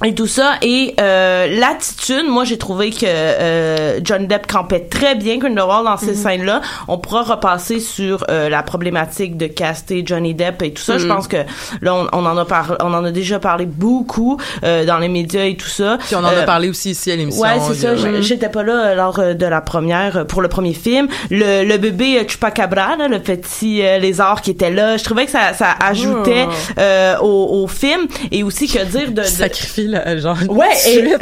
Mhm. et tout ça et euh, l'attitude moi j'ai trouvé que euh, John Depp campait très bien Grindelwald dans ces scènes là on pourra repasser sur euh, la problématique de caster Johnny Depp et tout ça je pense que là on, on en a parlé on en a déjà parlé beaucoup euh, dans les médias et tout ça Puis on en a Euh, parlé aussi ici à l'émission. Ouais, c'est ça. j'- J'étais pas là euh, lors de la première pour le premier film. Le, le bébé Chupacabra, là, le petit euh, lézard qui était là, je trouvais que ça, ça ajoutait euh, au, au film et aussi que dire de, de- là, genre Ouais, et-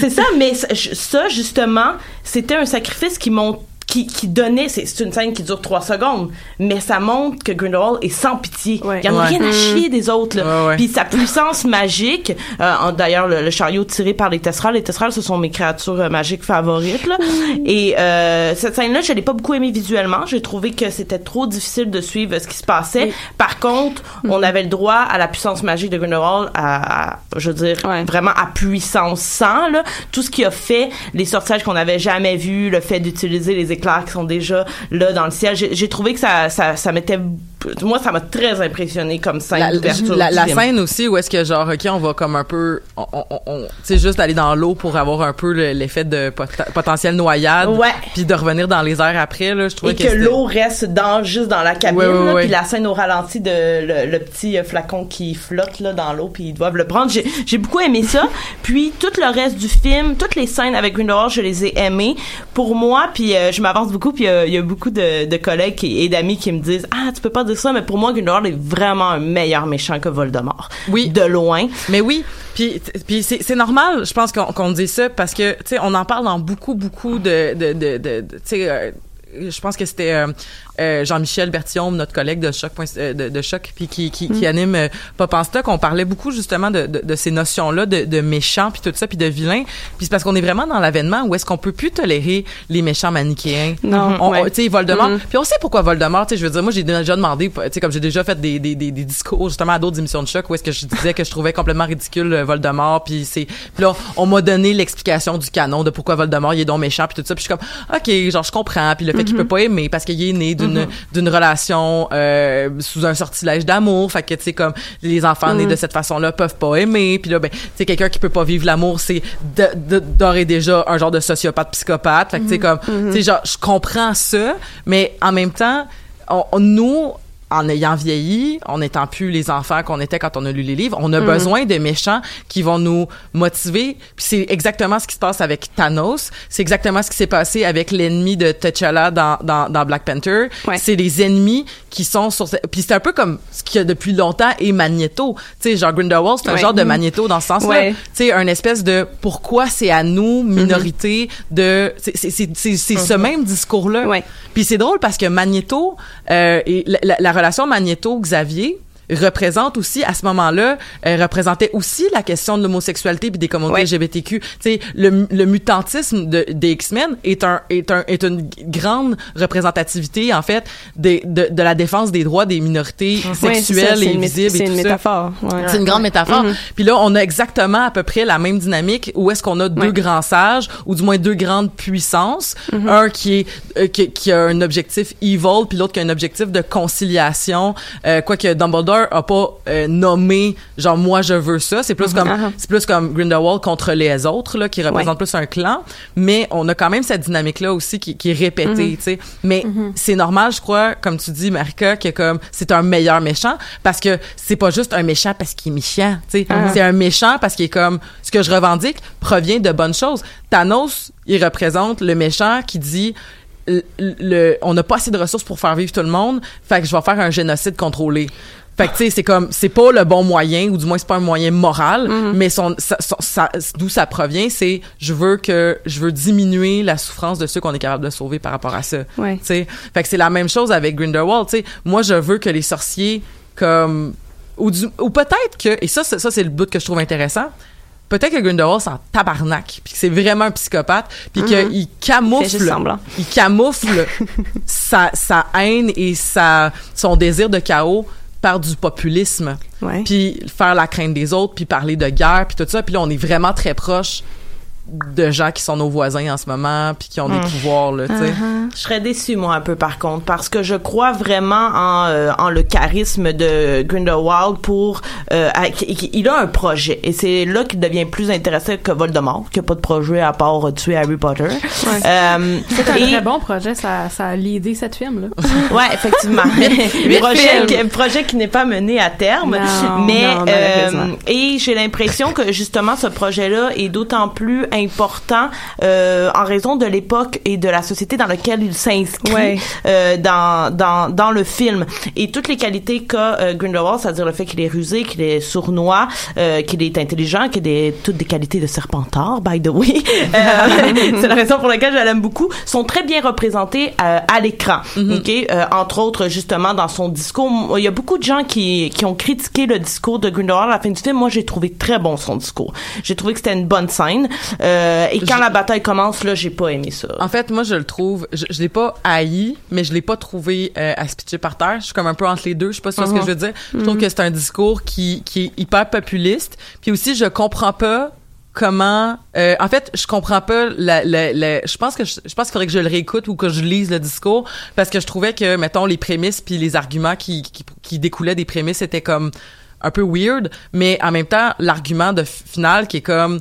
c'est ça, mais ça, justement, c'était un sacrifice qui monte qui, qui donnait, c'est c'est une scène qui dure trois secondes, mais ça montre que Grindelwald est sans pitié. Ouais. Il y en a Ouais. rien à chier des autres. Là. Ouais, ouais. Puis sa puissance magique, euh, d'ailleurs le, le chariot tiré par les Tesserals, les Tesserals ce sont mes créatures euh, magiques favorites. Là. Et euh, cette scène-là, je l'ai pas beaucoup aimée visuellement. J'ai trouvé que c'était trop difficile de suivre euh, ce qui se passait. Oui. Par contre, on avait le droit à la puissance magique de Grindelwald, à, à- je veux dire, Ouais. vraiment à puissance 100 là tout ce qui a fait les sortilèges qu'on n'avait jamais vus le fait d'utiliser les éclairs qui sont déjà là dans le ciel. J'ai trouvé que ça ça ça m'était moi ça m'a très impressionné comme scène La, d'ouverture la, la scène aussi où est-ce que genre ok on va comme un peu on, on, on- tu sais juste aller dans l'eau pour avoir un peu le- l'effet de pot- potentielle noyade Ouais. puis de revenir dans les airs après là je trouvais et que, l'eau reste dans juste dans la cabine Ouais, ouais, là, ouais. puis la scène au ralenti de le, le petit euh, flacon qui flotte là dans l'eau puis ils doivent le prendre. J'ai j'ai beaucoup aimé ça. Puis tout le reste du film toutes les scènes avec Grindelwald je les ai aimées. Pour moi puis euh, je m'avance beaucoup puis euh, il y a beaucoup de, de collègues qui- et d'amis qui me disent ah tu peux pas dire ça mais pour moi Grindelwald est vraiment un meilleur méchant que Voldemort. Oui. de loin Mais oui, puis puis c'est normal, je pense qu'on qu'on dise ça parce que tu sais on en parle dans beaucoup beaucoup de de de, de, de- tu sais euh, je pense que c'était euh, euh, Jean-Michel Bertillon, notre collègue de choc euh, de, de choc puis qui qui, qui anime euh, Pop en stock, on parlait beaucoup justement de, de, de ces notions là de, de méchants puis tout ça puis de vilains. Puis c'est parce qu'on est vraiment dans l'avènement où est-ce qu'on peut plus tolérer les méchants manichéens. Non, On- ouais. tu sais Voldemort. Mhm. Puis on sait pourquoi Voldemort, tu sais je veux dire moi j'ai déjà demandé tu sais comme j'ai déjà fait des, des, des, des discours justement à d'autres émissions de choc où est-ce que je disais que je trouvais complètement ridicule euh, Voldemort puis c'est puis là on m'a donné l'explication du canon de pourquoi Voldemort il est donc méchant puis tout ça puis je suis comme OK, genre je comprends puis le fait qu'il peut pas aimer parce qu'il est né d'une d'une relation euh, sous un sortilège d'amour, fait que tu sais comme les enfants nés de cette façon-là peuvent pas aimer. Puis là ben tu sais quelqu'un qui peut pas vivre l'amour c'est d'ores et déjà un genre de sociopathe psychopathe, fait que tu sais comme tu sais genre je comprends ça mais en même temps on, on- nous en ayant vieilli, en n'étant plus les enfants qu'on était quand on a lu les livres, on a besoin de méchants qui vont nous motiver. Puis c'est exactement ce qui se passe avec Thanos. C'est exactement ce qui s'est passé avec l'ennemi de T'Challa dans, dans, dans Black Panther. Ouais. C'est les ennemis qui sont sur... Puis c'est un peu comme ce qu'il y a depuis longtemps et Magneto. Tu sais, genre Grindelwald, c'est un Ouais. genre de Magneto dans ce sens-là. Ouais. Tu sais, un espèce de pourquoi c'est à nous, minorité, de... C'est c'est- c'est- c'est- c'est ce même discours-là. Ouais. Puis c'est drôle parce que Magneto euh, et la, la- la relation Magneto-Xavier représente aussi à ce moment-là euh, représentait aussi la question de l'homosexualité puis des communautés Ouais. LGBTQ. Tu sais le, le mutantisme de, des X-Men est un est un est une grande représentativité en fait des, de, de la défense des droits des minorités Ouais, ça, sexuelles c'est et visibles C'est une ça. métaphore. ouais. C'est une grande métaphore. Puis là, on a exactement à peu près la même dynamique où est-ce qu'on a deux grands sages ou du moins deux grandes puissances, un qui est euh, qui, qui a un objectif evil puis l'autre qui a un objectif de conciliation. Euh, quoique Dumbledore A pas euh, nommé genre moi je veux ça. C'est plus comme Uh-huh. c'est plus comme Grindelwald contre les autres là qui représentent plus un clan. Mais on a quand même cette dynamique là aussi qui, qui est répétée tu sais. Mais c'est normal je crois comme tu dis Marika que comme c'est un meilleur méchant parce que c'est pas juste un méchant parce qu'il est méchant tu sais. C'est un méchant parce qu'il est comme ce que je revendique provient de bonnes choses. Thanos il représente le méchant qui dit le, le- on n'a pas assez de ressources pour faire vivre tout le monde, fait que je vais faire un génocide contrôlé. Fait que tu sais, c'est comme c'est pas le bon moyen ou du moins c'est pas un moyen moral, mais son, son- ça- d'où ça provient, c'est je veux que je veux diminuer la souffrance de ceux qu'on est capable de sauver par rapport à ça. Ouais. Tu sais, fait que c'est la même chose avec Grindelwald, tu sais. Moi je veux que les sorciers comme ou, du- ou peut-être que et ça c'est- ça c'est le bout que je trouve intéressant. Peut-être que Grindelwald c'est en tabarnak, puis que c'est vraiment un psychopathe, puis qu'il Il fait camoufle il camoufle sa, sa haine et sa, son désir de chaos par du populisme. Ouais. Puis faire la crainte des autres, puis parler de guerre, puis tout ça. Puis là, on est vraiment très proche de gens qui sont nos voisins en ce moment, puis qui ont des pouvoirs, là, tu sais. Je serais déçue, moi, un peu, par contre, parce que je crois vraiment en, euh, en le charisme de Grindelwald pour... Euh, à- il a un projet, et c'est là qu'il devient plus intéressant que Voldemort, qui a pas de projet à part euh, tuer Harry Potter. Euh, C'est un et- très bon projet, ça, ça a l'idée cette film, là. Ouais, effectivement. Mais projet, qui, projet qui n'est pas mené à terme. Non, mais non, euh, et j'ai l'impression que justement ce projet-là est d'autant plus important euh, en raison de l'époque et de la société dans laquelle il s'inscrit Ouais. euh, dans dans dans le film et toutes les qualités qu'a euh, Grindelwald, c'est-à-dire le fait qu'il est rusé, qu'il est sournois, euh, qu'il est intelligent, qu'il a toutes des qualités de Serpentard, by the way. Euh, c'est la raison pour laquelle je l'aime beaucoup. Sont très bien représentés euh, à l'écran. Ok, Euh, entre autres justement dans son discours. Il y a beaucoup de gens qui qui ont critiqué le discours de Grindelwald à la fin du film. Moi, j'ai trouvé très bon son discours. J'ai trouvé que c'était une bonne scène. Euh, et quand Je- la bataille commence, là, j'ai pas aimé ça. En fait, moi, je le trouve, je, je l'ai pas haï, mais je l'ai pas trouvé euh, à se pitcher par terre. Je suis comme un peu entre les deux. Je sais pas si tu vois ce que je veux dire. Je trouve que c'est un discours qui, qui est hyper populiste. Puis aussi, je comprends pas comment euh, en fait je comprends pas la, la, la- je pense que je, je pense qu'il faudrait que je le réécoute ou que je lise le discours parce que je trouvais que mettons les prémices puis les arguments qui, qui, qui découlaient des prémices étaient comme un peu weird mais en même temps l'argument de final qui est comme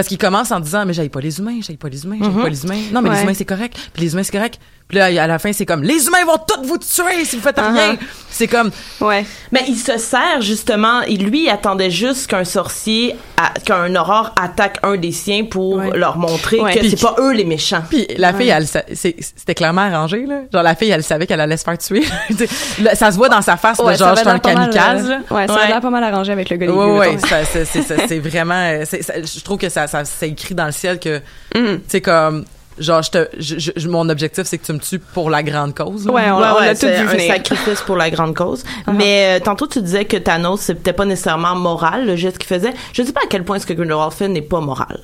parce qu'il commence en disant mais j'aille pas les humains j'aille pas les humains j'aille pas les humains. Non mais les humains c'est correct. Puis les humains c'est correct puis là à la fin c'est comme les humains vont tous vous tuer si vous faites rien c'est comme Ouais. Mais il se sert justement, lui il attendait juste qu'un sorcier, a- qu'un aurore attaque un des siens pour Ouais. leur montrer Ouais. que Puis- c'est pas eux les méchants. Puis la fille, elle, c'est- c'était clairement arrangé, là. Genre, la fille, elle savait qu'elle allait se faire tuer. Ça se voit dans sa face Ouais, de genre, je suis un pas mal, kamikaze, euh, là. Ouais, ça a l'air pas mal arrangé avec le gars Ouais, ouais, c'est, c'est, c'est- c'est vraiment, euh, c'est- ça- je trouve que ça, ça, c'est écrit dans le ciel que, tu sais, comme, genre, je te, je, je- mon objectif, c'est que tu me tues pour la grande cause. là. Ouais, on, Ouais, on ouais, l'a tout c'est vu un venir. Uh-huh. sacrifice pour la grande cause. Mais euh, tantôt tu disais que Thanos c'était pas nécessairement moral le geste qu'il faisait. Je sais pas à quel point ce que Grindelwald fait n'est pas moral.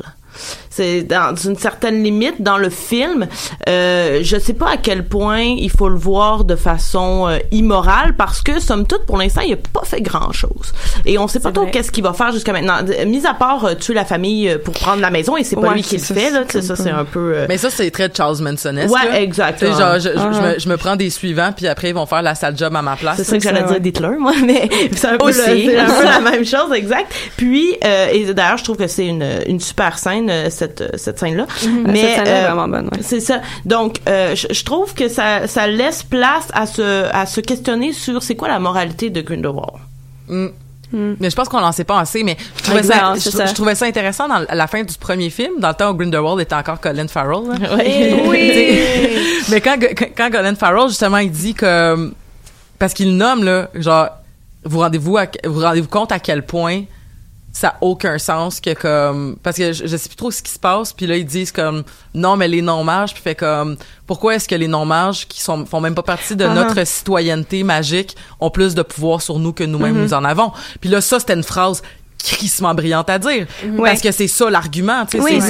C'est dans une certaine limite dans le film. Euh, je sais pas à quel point il faut le voir de façon euh, immorale parce que somme toute pour l'instant il a pas fait grand chose et on sait pas trop qu'est-ce qu'il va faire jusqu'à maintenant. Mis à part euh, tuer la famille euh, pour prendre la maison et c'est pas Ouais, lui qui le fait là. tu sais, Ça c'est un peu. euh, Mais ça, c'est très Charles Manson-esque. Ouais, là. exactement. Tu sais, genre, je, je- je me, je me prends des suivants, puis après, ils vont faire la sale job à ma place. C'est ça que j'allais dire d'Hitler, moi, mais c'est un peu, Aussi. le- c'est un peu la même chose, exact. Puis, euh, et d'ailleurs, je trouve que c'est une, une super scène, euh, cette, euh, cette scène-là. Mais cette scène-là est vraiment bonne, ouais. C'est ça. Donc, euh, je, je trouve que ça, ça laisse place à se, à se questionner sur c'est quoi la moralité de Grindelwald. Mm. Mais je pense qu'on n'en sait pas assez, mais je trouvais, ça, c'est je, ça. je trouvais ça intéressant dans la fin du premier film, dans le temps où Grindelwald était encore Colin Farrell. là. Oui. mais quand, quand, quand Colin Farrell, justement, il dit que... Parce qu'il nomme, là, genre, vous rendez-vous à- vous rendez-vous compte à quel point ça a aucun sens que comme parce que je, je sais plus trop ce qui se passe puis là ils disent comme non mais les non-mages puis fait comme pourquoi est-ce que les non-mages qui sont font même pas partie de notre citoyenneté magique ont plus de pouvoir sur nous que nous-mêmes nous en avons? Puis là ça c'était une phrase crissement brillante à dire. Ouais. parce que c'est ça l'argument tu sais Oui,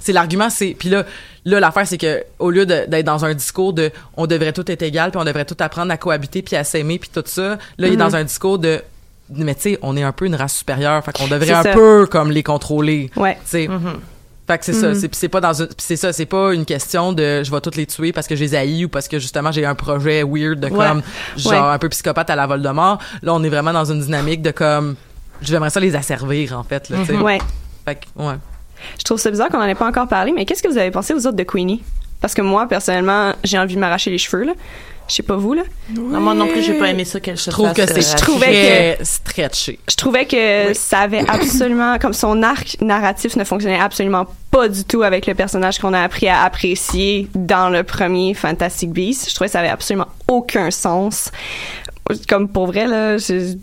c'est- l'argument c'est puis là là l'affaire c'est que au lieu d'être dans un discours de on devrait tout être égal puis on devrait tout apprendre à cohabiter puis à s'aimer puis tout ça là il est dans un discours de mais tu sais on est un peu une race supérieure fait qu'on devrait un ça. peu comme les contrôler Ouais. tu sais. Mm-hmm. Fait que c'est ça, Mhm. c'est c'est pas dans une, c'est ça, c'est pas une question de je vais toutes les tuer parce que je les haïs ou parce que justement j'ai un projet weird de Ouais. comme genre Ouais. un peu psychopathe à la Voldemort. Là, on est vraiment dans une dynamique de comme j'aimerais ça les asservir en fait là, tu sais. Ouais. Fait que ouais. Je trouve ça bizarre qu'on en ait pas encore parlé, mais qu'est-ce que vous avez pensé aux autres de Queenie? Parce que moi, personnellement, j'ai envie de m'arracher les cheveux, là. Je sais pas vous, là. Non, moi non plus, j'ai pas aimé ça qu'elle se Je trouve fasse, que euh, c'est trouvais très stretché. Je trouvais que ça avait absolument, comme son arc narratif ne fonctionnait absolument pas du tout avec le personnage qu'on a appris à apprécier dans le premier Fantastic Beasts. Je trouvais que ça avait absolument aucun sens. Comme pour vrai, là, je,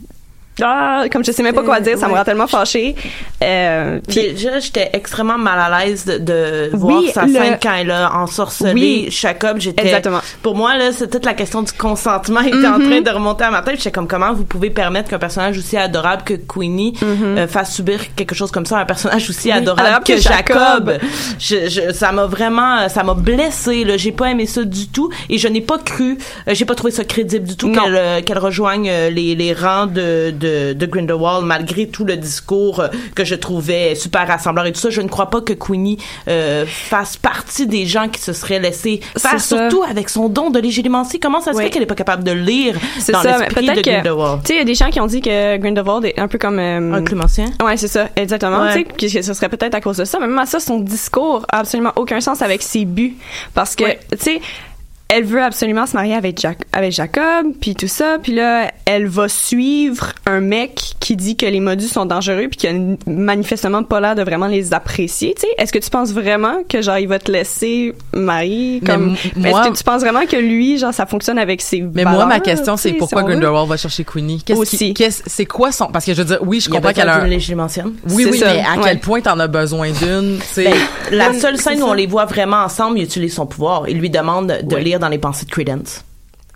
ah, comme je sais même pas quoi dire, ça me rend tellement fâchée. Euh, puis- Déjà, j'étais extrêmement mal à l'aise de, de Oui, voir sa le- scène quand elle a ensorcelé Oui. Jacob. J'étais, Exactement. pour moi, là, c'est toute la question du consentement était en train de remonter à ma tête. J'étais comme, comment vous pouvez permettre qu'un personnage aussi adorable que Queenie euh, fasse subir quelque chose comme ça à un personnage aussi adorable que, que Jacob? Je, je- ça m'a vraiment, ça m'a blessé. J'ai pas aimé ça du tout et je n'ai pas cru, euh, j'ai pas trouvé ça crédible du tout qu'elle, euh, qu'elle rejoigne les, les rangs de, de, de Grindelwald malgré tout le discours euh, que je trouvais super rassembleur et tout ça. Je ne crois pas que Queenie euh, fasse partie des gens qui se seraient laissés faire, surtout avec son don de légilimencie. Comment ça se Oui. fait qu'elle est pas capable de lire dans l'esprit de Grindelwald? tu sais, il y a des gens qui ont dit que Grindelwald est un peu comme, euh, Un clémentien? Ouais, c'est ça, exactement. Ouais. Tu sais, que ce serait peut-être à cause de ça. Mais même à ça, son discours a absolument aucun sens avec ses buts. Parce que, Ouais. tu sais, elle veut absolument se marier avec, Jac- avec Jacob, puis tout ça. Puis là, elle va suivre un mec qui dit que les modus sont dangereux, puis qui a manifestement pas l'air de vraiment les apprécier. Tu sais, est-ce que tu penses vraiment que genre il va te laisser marier comme Est-ce que tu penses vraiment que lui, genre, ça fonctionne avec ses Mais moi, ma question, c'est si pourquoi veut? Grindelwald va chercher Queenie? Qu'est-ce Aussi. qui, qu'est-ce, c'est quoi son, parce que je veux dire, oui, je comprends qu'elle a un, d'une légilimencienne. oui, oui, ça, mais à ouais. quel point t'en as besoin d'une, tu sais? Ben, la Ouais, seule scène où on les voit vraiment ensemble, il utilise son pouvoir. Il lui demande de lire dans les pensées de Credence.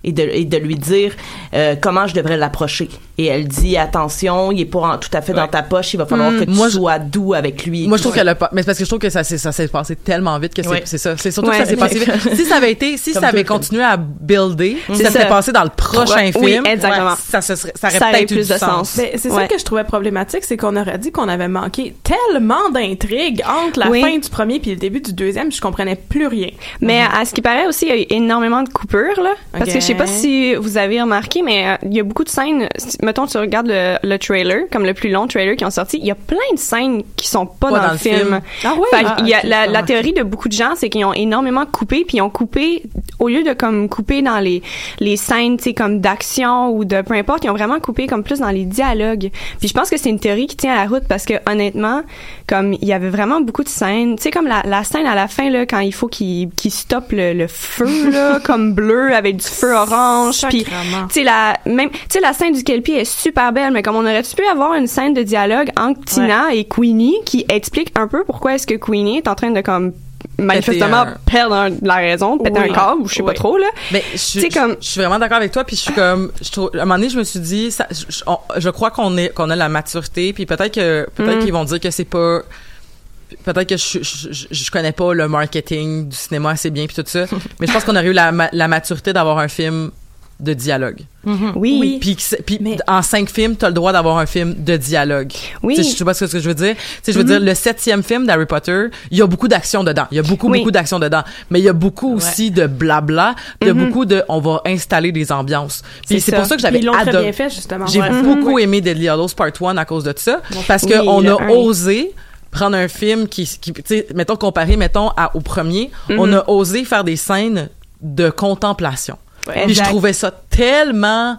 Et de, et de lui dire euh, comment je devrais l'approcher. Et elle dit attention, il est pas en- tout à fait dans ta poche, il va falloir que tu Moi, je- sois doux avec lui. Moi, je trouve qu'elle a pas, mais c'est parce que je trouve que ça, s'est- ça s'est passé tellement vite que c'est, Ouais. c'est ça. C'est surtout Ouais. que ça s'est passé vite. Si ça avait été, si Comme ça avait continué à builder, si ça s'était passé dans le prochain Ouais. Oui, film, exactement. ça, se serait, ça aurait peut-être eu plus du de sens. sens. C'est Ouais. ça que je trouvais problématique, c'est qu'on aurait dit qu'on avait manqué tellement d'intrigues entre la Oui. fin du premier puis le début du deuxième, je comprenais plus rien. Mais à ce qui paraît aussi, il y a eu énormément de coupures, là. Parce que je sais pas si vous avez remarqué, mais euh, il y a beaucoup de scènes. Mettons, tu regardes le, le trailer, comme le plus long trailer qui ont sorti, il y a plein de scènes qui sont pas, dans, le film. Ah oui? Fait Ah, y a, la, théorie de beaucoup de gens, c'est qu'ils ont énormément coupé, puis ils ont coupé, au lieu de comme couper dans les, les scènes, tu sais, comme d'action ou de peu importe, ils ont vraiment coupé comme plus dans les dialogues. Puis je pense que c'est une théorie qui tient à la route parce que honnêtement, comme il y avait vraiment beaucoup de scènes, tu sais, comme la, la scène à la fin, là, quand il faut qu'il qu'il stoppe le, le feu, là, comme bleu avec du feu orange, puis tu sais la même tu sais la scène du Kelpie est super belle mais comme on aurait pu avoir une scène de dialogue entre Tina et Queenie qui explique un peu pourquoi est-ce que Queenie est en train de comme manifestement un- perdre un- la raison, péter Oui. un câble ou je sais pas trop là. Mais je, suis- Tu sais, comme- je suis vraiment d'accord avec toi puis je suis comme je trouve, à un moment donné je me suis dit ça, je, je- on- je crois qu'on est qu'on a la maturité puis peut-être que peut-être Mm. qu'ils vont dire que c'est pas peut-être que je, je, connais pas le marketing du cinéma assez bien puis tout ça mais je pense qu'on aurait eu la, ma- la maturité d'avoir un film de dialogue Oui. Oui. puis Mais- en cinq films t'as le droit d'avoir un film de dialogue Oui. Tu sais, je sais pas ce que je veux dire tu sais je veux dire le septième film d'Harry Potter il y a beaucoup d'action dedans il y a beaucoup Oui. beaucoup d'action dedans mais il y a beaucoup aussi de blabla il y a beaucoup de on va installer des ambiances puis C'est pour ça que j'avais adoré bien fait, justement. j'ai Ouais. beaucoup aimé Deadly Hallows Part 1 à cause de ça parce que Oui, on le a un. osé prendre un film qui, qui tu sais mettons comparé mettons à, au premier on a osé faire des scènes de contemplation. Puis je trouvais ça tellement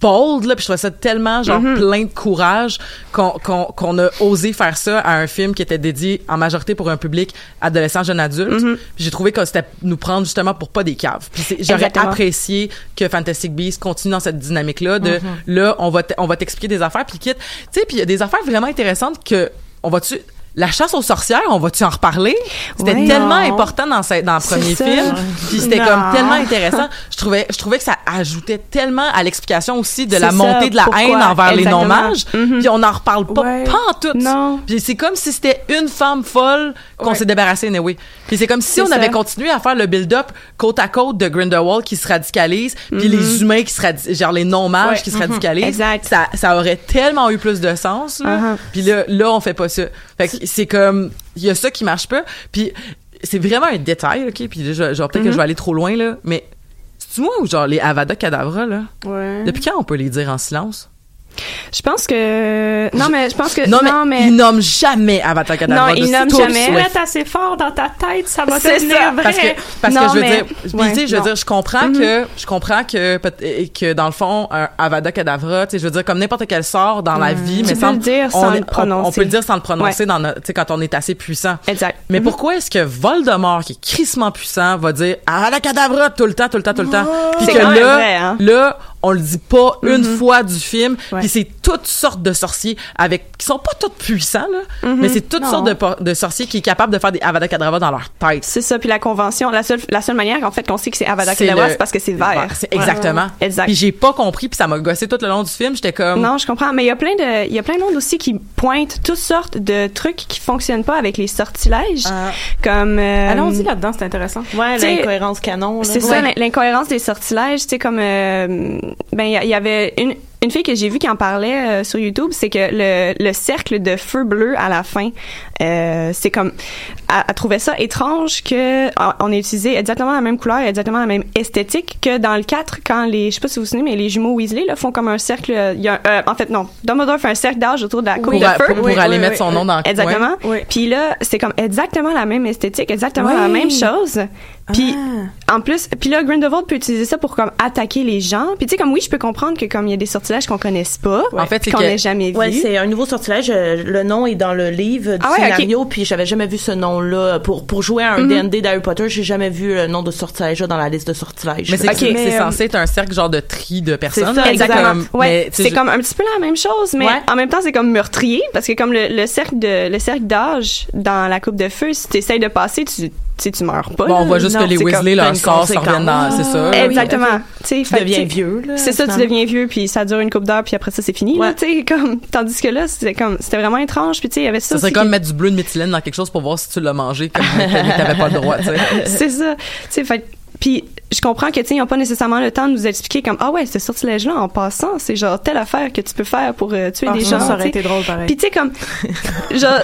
bold là puis je trouvais ça tellement genre Mm-hmm. plein de courage qu'on qu'on qu'on a osé faire ça à un film qui était dédié en majorité pour un public adolescent jeune adulte. Puis j'ai trouvé que c'était nous prendre justement pour pas des caves. J'aurais apprécié que Fantastic Beasts continue dans cette dynamique là de Mm-hmm. là on va on va t'expliquer des affaires. Puis quitte tu sais puis il y a des affaires vraiment intéressantes que on va tu la chasse aux sorcières, on va-tu en reparler? C'était Ouais. tellement Non. important dans, ce- dans le premier ça. film. Puis c'était comme tellement intéressant. Je trouvais, je trouvais que ça ajoutait tellement à l'explication aussi de la montée de la haine envers les Exactement. non-mages. Mhm. Puis on n'en reparle pas, Ouais. pas en tout. Puis c'est comme si c'était une femme folle qu'on Ouais. s'est débarrassé, anyway. Puis c'est comme si on ça. avait continué à faire le build-up côte à côte de Grindelwald qui se radicalise, puis les humains qui se radicalisent, genre les non-mages Ouais. qui se radicalisent. Exact. Ça, ça aurait tellement eu plus de sens. Uh-huh. Puis là, là, on fait pas ça. Fait que c'est comme, il y a ça qui marche pas. Puis c'est vraiment un détail, ok? Puis je- genre peut-être que Mhm. je vais aller trop loin là, mais c'est moi ou genre les Avada Kedavra là? Ouais. Depuis quand on peut les dire en silence? Je pense que non mais je pense que Non, mais, non mais ils nomment jamais Avada Kedavra. Non, nomment tout jamais. Mettre assez fort dans ta tête, ça va C'est devenir ça, vrai. Parce que, parce Non, que je veux mais- dire, puis ouais, tu sais, je veux non. dire, je comprends Mhm. que, je comprends que, que dans le fond, un Avada Kedavra, tu sais, je veux dire, comme n'importe quel sort dans la vie, mais peux le dire sans on, le on- prononcer. on peut le dire sans le prononcer dans tu sais, quand on est assez puissant. exact. Mais pourquoi est-ce que Voldemort, qui est crissement puissant, va dire Avada Kedavra tout le temps, tout le temps, tout le temps? Puis que là, hein? là, on le dit pas une Mhm. fois du film, Ouais. puis c'est toutes sortes de sorciers avec, qui sont pas tous puissants, là, Mhm. mais c'est toutes Non. sortes de, sorciers qui sont capables de faire des Avada Kedavra dans leur tête. C'est ça puis la convention la seule la seule manière en fait qu'on sait que c'est Avada C'est Kedavra c'est parce que c'est vert. C'est exactement. Exact. Puis j'ai pas compris, puis ça m'a gossé tout le long du film. J'étais comme. Non, je comprends, mais il y a plein de il y a plein de monde aussi qui pointent toutes sortes de trucs qui fonctionnent pas avec les sortilèges Ah. comme euh, Allons-y là-dedans, c'est intéressant. Ouais, l'incohérence canon. là. C'est Ouais. ça, l'in- l'incohérence des sortilèges, sais, comme, euh, ben, il y, y avait une, une fille que j'ai vue qui en parlait euh, sur YouTube, c'est que le, le cercle de feu bleu à la fin, euh, c'est comme, elle, elle trouvait ça étrange que on- ait utilisé exactement la même couleur, exactement la même esthétique que dans le 4, quand les, je sais pas si vous vous souvenez, mais les jumeaux Weasley, là, font comme un cercle, euh, il y a, un- euh, en fait, non, Dumbledore fait un cercle d'âge autour de la coupe de feu. pour- pour Oui, aller oui, mettre oui, son nom dans le. Exactement. Oui. Puis là, c'est comme exactement la même esthétique, exactement la Oui. même chose. Puis Ah. en plus, puis là Grindelwald peut utiliser ça pour comme attaquer les gens. Puis tu sais comme oui, je peux comprendre que comme il y a des sortilèges qu'on connaisse pas, En fait, qu'on que- n'ait jamais vu. Ouais, c'est un nouveau sortilège. euh, Le nom est dans le livre du Ah ouais, scénario, puis j'avais jamais vu ce nom-là. Pour, pour jouer à un. D&D d'Harry Potter, j'ai jamais vu le nom de sortilège dans la liste de sortilèges. Mais c'est euh, censé être un cercle genre de tri de personnes. ça, Exactement. comme- ouais, c'est je- comme un petit peu la même chose, mais Ouais. en même temps c'est comme meurtrier parce que comme le, le cercle de le cercle d'âge dans la coupe de feu, si tu essayes de passer, tu tu sais, tu meurs pas. Bon, on voit juste Non, que les Weasley, leur sort se reviennent dans. C'est ça. Exactement. oui, Tu fait deviens vieux, là. C'est ça, tu deviens vieux, puis ça dure une coupe d'heure, puis après ça, c'est fini. Ouais. comme, tandis que là, c'était comme, c'était vraiment étrange, puis tu sais, il y avait ça. Ça serait comme mettre du bleu de méthylène dans quelque chose pour voir si tu l'as mangé comme t'avais pas le droit, tu sais. c'est ça. Tu sais, fait puis je comprends que tu sais ils ont pas nécessairement le temps de nous expliquer comme ah ouais ce sortilège là en passant c'est genre telle affaire que tu peux faire pour euh, tuer Ah, des gens ça aurait été drôle pareil. puis tu sais comme genre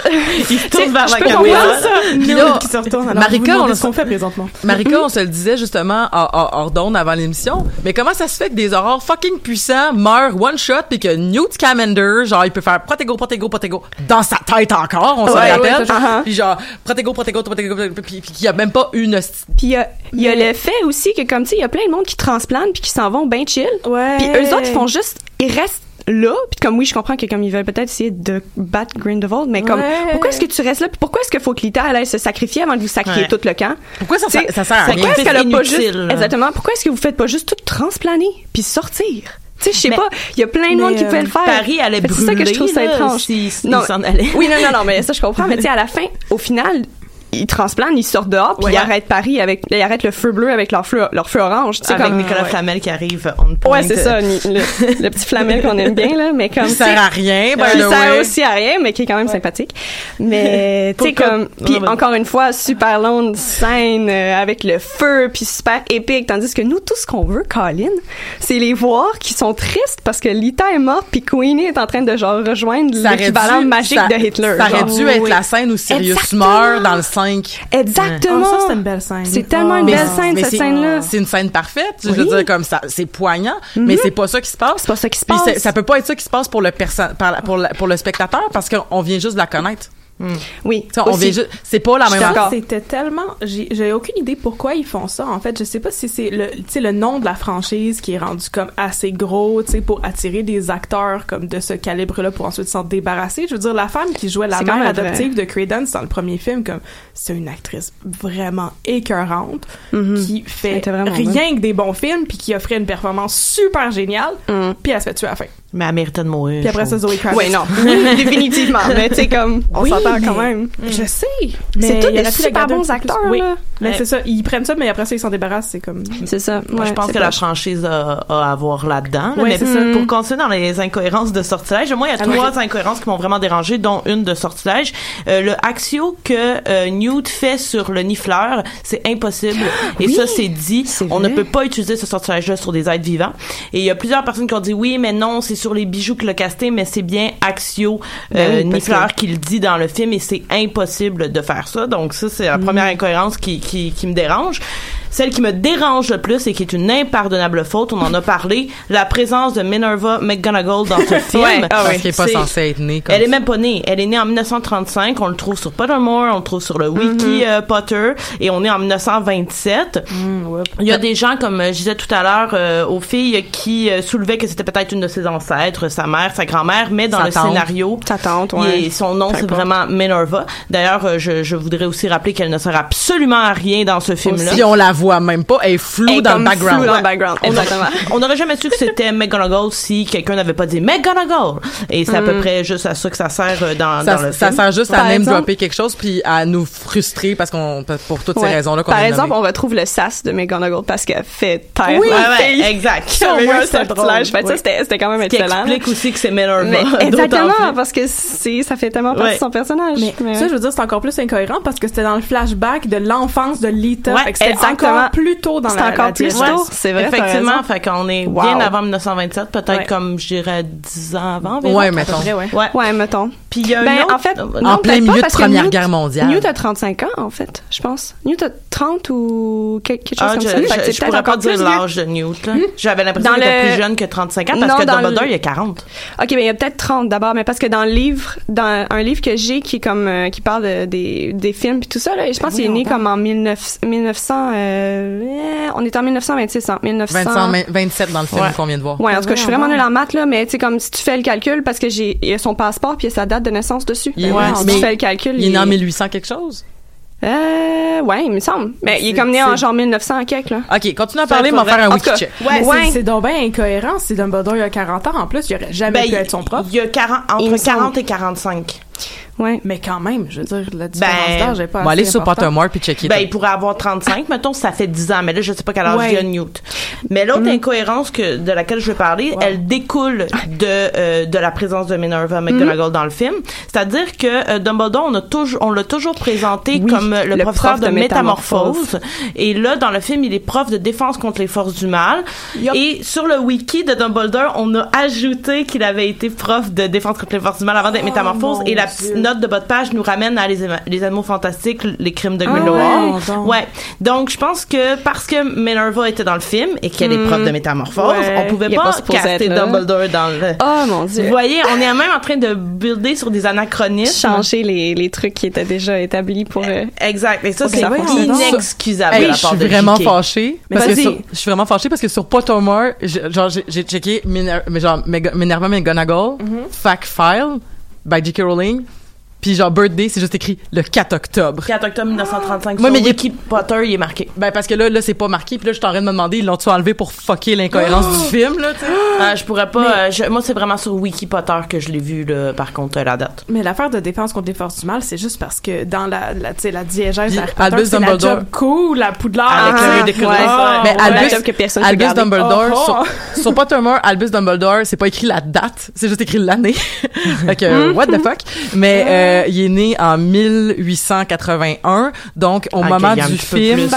Il se tourne vers je la peux caméra. comprendre ça. Puis là, qui se retourne. Alors, Marika, on- ce qu'on fait présentement. Marika, on se le disait justement hors, d'onde avant l'émission, mais comment ça se fait que des aurores fucking puissants meurent one shot puis que Newt Scamander, genre, il peut faire protego, protego, protego dans sa tête encore, on se Ouais, rappelle. ouais. Puis genre, protego, protego, protego, protego, puis qu'il y a même pas une hostie- puis il y a, il y a le fait aussi que comme tu sais il y a plein de monde qui transplante puis qui s'en vont bien chill Ouais. puis eux autres ils font juste ils restent là puis comme oui je comprends que comme ils veulent peut-être essayer de battre Grindelwald mais comme Ouais. pourquoi est-ce que tu restes là? Puis pourquoi est-ce qu'il faut que Lita elle aille se sacrifier avant de vous sacrifier Ouais. tout le camp? Pourquoi ça, ça, sert à ça rien? Pourquoi est-ce qu'elle a pas inutile, juste là. exactement pourquoi est-ce que vous faites pas juste tout transplaner puis sortir? Tu sais je sais pas il y a plein de monde qui euh, pouvait le faire Paris allait brûler. c'est ça que je trouve ça étrange. s'il- s'il Non. allait. oui non non non mais ça je comprends mais tu sais à la fin au final ils transplantent, ils sortent dehors, puis Ouais. ils arrêtent Paris avec, ils arrêtent le feu bleu avec leur feu, leur feu orange. Tu sais, Avec comme, Nicolas ouais. Flamel qui arrive on point. Ouais, c'est ça, ni- le, le petit flamel qu'on aime bien, là, mais comme. Sais, sert à rien, by qui sert aussi à rien, mais qui est quand même sympathique. Mais, tu sais, comme, puis encore une fois, super longue scène euh, avec le feu, puis super épique, tandis que nous, tout ce qu'on veut, Colin, c'est les voir qui sont tristes parce que Lita est morte, puis Queenie est en train de, genre, rejoindre l'équivalent magique ça- de Hitler. Ça aurait dû être Oui. la scène où Sirius Exactement. meurt dans le 5. Exactement. Ah, ça, c'est une belle scène. C'est tellement une Ah. belle scène, mais cette scène-là. C'est une scène parfaite. Je veux Oui. Mhm. dire, comme ça, c'est poignant, mais c'est pas ça qui se passe. C'est pas ça qui se passe. ça peut pas être ça qui se passe pour le pour, la- pour le spectateur parce qu'on vient juste de la connaître. Oui. On vient juste, c'est pas la même d'accord. C'était tellement, j'ai aucune idée pourquoi ils font ça. En fait, je sais pas si c'est le, le nom de la franchise qui est rendu comme assez gros, tu sais, pour attirer des acteurs comme de ce calibre-là pour ensuite s'en débarrasser. Je veux dire, la femme qui jouait la mère adoptive de Credence dans le premier film, comme c'est une actrice vraiment écœurante Mhm. qui fait rien que des bons films puis qui offrait une performance super géniale. Mhm. Puis elle se fait tuer à la fin. Mais elle méritait de mourir. Puis après ça. Zoe Kravitz. Oui, non. Définitivement. Mais tu sais, comme, on Oui, s'entend quand même. Je sais. C'est mais tous il des super bons acteurs, Oui. là. Mais Ouais. c'est ça, ils prennent ça, mais après ça, ils s'en débarrassent. C'est comme. C'est ça. Moi, Ouais, je pense c'est que la franchise a, a à voir là-dedans. là. Ouais, mais c'est ça. pour continuer dans les incohérences de sortilège, moi, il y a Ah, trois incohérences qui m'ont vraiment dérangé, dont une de sortilège. Euh, le Axio que euh, Newt Fait sur le nifleur, c'est impossible. Et ça, c'est dit. On ne peut pas utiliser ce sortilège-là sur des êtres vivants. Et il y a plusieurs personnes qui ont dit oui, mais non, c'est sur les bijoux qu'il a casté, mais c'est bien Axio Ben euh, oui, Nifleur que- qui le dit dans le film et c'est impossible de faire ça. Donc ça, c'est la première incohérence qui, qui, qui me dérange. Celle qui me dérange le plus et qui est une impardonnable faute, on en a parlé, la présence de Minerva McGonagall dans ce film. Ouais, ah ouais. Parce qu'elle est pas censée être née comme Elle est ça. même pas née. Elle est née en 1935. On le trouve sur Pottermore, on le trouve sur le wiki Mhm. euh, Potter et on est en 1927. Il y a des gens, comme euh, je disais tout à l'heure, euh, aux filles qui euh, soulevaient que c'était peut-être une de ses ancêtres, sa mère, sa grand-mère, mais dans Sa le tante. scénario, Sa tante, ouais. est- son nom c'est vraiment Minerva. D'ailleurs, euh, je, je voudrais aussi rappeler qu'elle ne sert absolument à rien dans ce film-là. Si on la voit même pas, elle est floue dans le background. floue dans le background, exactement. On n'aurait jamais su que c'était McGonagall si quelqu'un n'avait pas dit McGonagall. Et c'est à peu Mm. près juste à ça que ça sert euh, dans, Ça, dans le ça film. sert juste à Par name exemple- dropper quelque chose puis à nous frustrer parce qu'on pour toutes ces Ouais. raisons là qu'on Par exemple, on retrouve le sas de McGonagall parce qu'elle fait taire Oui, la ouais, exact. Qui a Ça, eu un sortilège. Fait c'était c'était quand même Ce qui excellent. explique aussi que c'est Minerva. Exactement, plus. parce que c'est, ça fait tellement partie de son personnage. Mais ça, je veux dire, c'est encore plus incohérent parce que c'était dans le flashback de l'enfance de Lita. Ouais, exactement. Encore plus tôt dans C'est la encore la plus tôt. C'est vrai, Effectivement, fait qu'on est Wow. bien avant 1927, peut-être Ouais. comme, je dirais, 10 ans avant. environ. Ouais, mettons. près, ouais. Ouais. Ouais, mettons. Puis il y a un Ben, autre- en fait, non, en plein milieu pas, de Première Newt- Guerre mondiale. Newt a 35 ans, en fait, je pense. Newt a 30 ou quelque, chose Ah, comme je, ça. Je, c'est je pourrais pas encore dire l'âge de Newt. Là. J'avais l'impression qu'il était plus jeune que 35 ans parce Non, que dans Dumbledore, le- il y a 40. Ok, ben il y a peut-être 30 d'abord, mais parce que dans le livre, dans un livre que j'ai qui est comme euh, qui parle de- des, des films puis tout ça, là, je pense qu'il est né comme en 19, 1900. Euh, on est en 1926, hein, 1900. 25, 27 dans le film Ouais. qu'on vient de voir. Ouais, en tout cas, je suis vraiment nulle en maths là, mais tu sais comme si tu fais le calcul parce que j'ai il y a son passeport puis il y a sa date de naissance dessus. Il est- Ouais, si mais tu fais le calcul, Il est né en 1800 quelque chose? Euh, ouais, il me semble. Mais il est comme né en genre 1900 en quelque là. OK, continue à parler, m'en faire un en wiki check. Ouais, Ouais. c'est- donc bien incohérent. Si Dumbledore il a 40 ans, en plus, il aurait jamais Ben, pu être son prof. Il y a 40, Il me entre 40 semble. et 45. Ouais. Mais quand même, je veux dire, la différence Ben, d'âge est pas On va assez aller sur. Pottermore puis checker. Ben, il pourrait avoir 35, mettons, ça fait 10 ans, mais là, je sais pas quel âge Ouais. il y a Newt. Mais l'autre incohérence que, de laquelle je veux parler, elle découle de, euh, de la présence de Minerva McGonagall dans le film. C'est-à-dire que euh, Dumbledore, on a toujours, on l'a toujours présenté Oui, comme euh, le, le professeur prof de, de métamorphose. métamorphose. Et là, dans le film, il est prof de défense contre les forces du mal. Et sur le wiki de Dumbledore, on a ajouté qu'il avait été prof de défense contre les forces du mal avant d'être métamorphose. mon Et la Dieu. petite note de bas de page nous ramène à les, les animaux fantastiques, les crimes de Ah Grindelwald. ouais, donc. Ouais. Donc, je pense que parce que Minerva était dans le film et qu'elle est prof de métamorphose, Ouais. on pouvait pas, pas caster. Dumbledore dans le... Oh mon dieu. Vous voyez, on est même en train de builder sur des anachronismes. Changer les, les trucs qui étaient déjà établis pour euh, Exact. Et ça, c'est inexcusable Hey, de la je suis de vraiment fâchée. Mais Parce que vas-y. sur- je suis vraiment fâchée parce que sur Pottermore, j'ai- genre, j'ai j'ai checké Minerva McGonagall, Fact File, by J.K. Rowling, puis genre, Birthday, c'est juste écrit le 4 octobre. 4 octobre 1935. Ouais, sur mais Wiki Potter, il est marqué. Ben, parce que là, là, c'est pas marqué, puis là, je suis en train de me demander, ils l'ont-tu enlevé pour fucker l'incohérence du film, là, tu sais? Euh, je pourrais pas. euh, je- moi, c'est vraiment sur Wiki Potter que je l'ai vu, là, par contre, euh, la date. Mais l'affaire de défense contre les forces du mal, c'est juste parce que dans la, la, tu sais, la diégèse d'Harry c'est la Dumbledore. job cool, la poudlard. Avec ah, le ouais. Ah, Mais ouais. Albus, que personne Albus. Dumbledore, Oh, sur, sur Pottermore, Albus Dumbledore, c'est pas écrit la date, c'est juste écrit l'année. fait que, what the fuck? Mais, euh, il est né en 1881, donc au Ah, moment du film,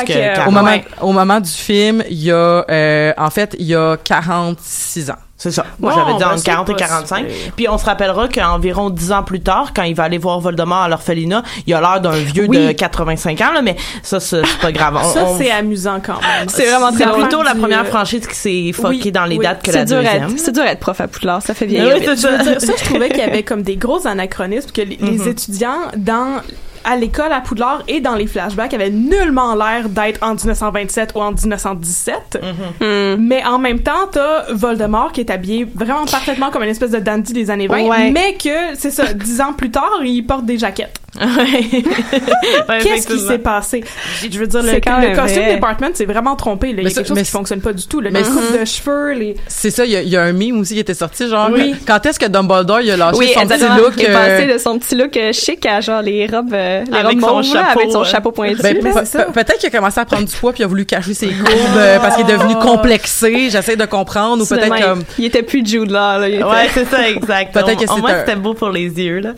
au moment, au moment du film, il y a, euh, en fait, il y a 46 ans. C'est ça. Bon, J'avais dit ben, entre c'est 40 et pas 45. super. Puis on se rappellera qu'environ 10 ans plus tard, quand il va aller voir Voldemort à l'orphelinat, il a l'air d'un vieux de 85 ans, là, mais ça, c'est pas grave. On- Ça, on- c'est amusant quand même. C'est vraiment c'est très plutôt la première franchise qui s'est fuckée oui, dans les oui. dates que la deuxième. être, c'est dur à être prof à Poudlard, ça fait vieillir ça. Je ça, trouvais qu'il y avait comme des gros anachronismes que les, les étudiants dans à l'école à Poudlard et dans les flashbacks avaient nullement l'air d'être en 1927 ou en 1917. Hmm. Mais en même temps, t'as Voldemort qui est habillé vraiment parfaitement comme une espèce de dandy des années 20, Ouais. mais que, c'est ça, dix ans plus tard, il porte des jaquettes. Qu'est-ce qui s'est passé? Je veux dire, le, quand le costume vrai. department, c'est vraiment trompé. là. Il y a quelque chose mais qui fonctionne pas du tout. là. Mais Les coupes c'est- de cheveux, les... C'est ça, il y, a- il y a un meme aussi qui était sorti, genre, Oui. quand est-ce que Dumbledore, il a lâché Oui, son petit look, Il est euh, passé de son petit look euh, chic à genre les robes, euh, les Avec robes son mauves, chapeau, avec son euh. chapeau pointu. Ben, peut-être qu'il a commencé à prendre du poids puis il a voulu cacher ses courbes euh, parce qu'il est devenu complexé. J'essaie de comprendre ou peut-être comme. il était plus Jude là. là il était- Ouais, c'est ça, exact. Peut-être Au- que c'était beau pour les yeux, là.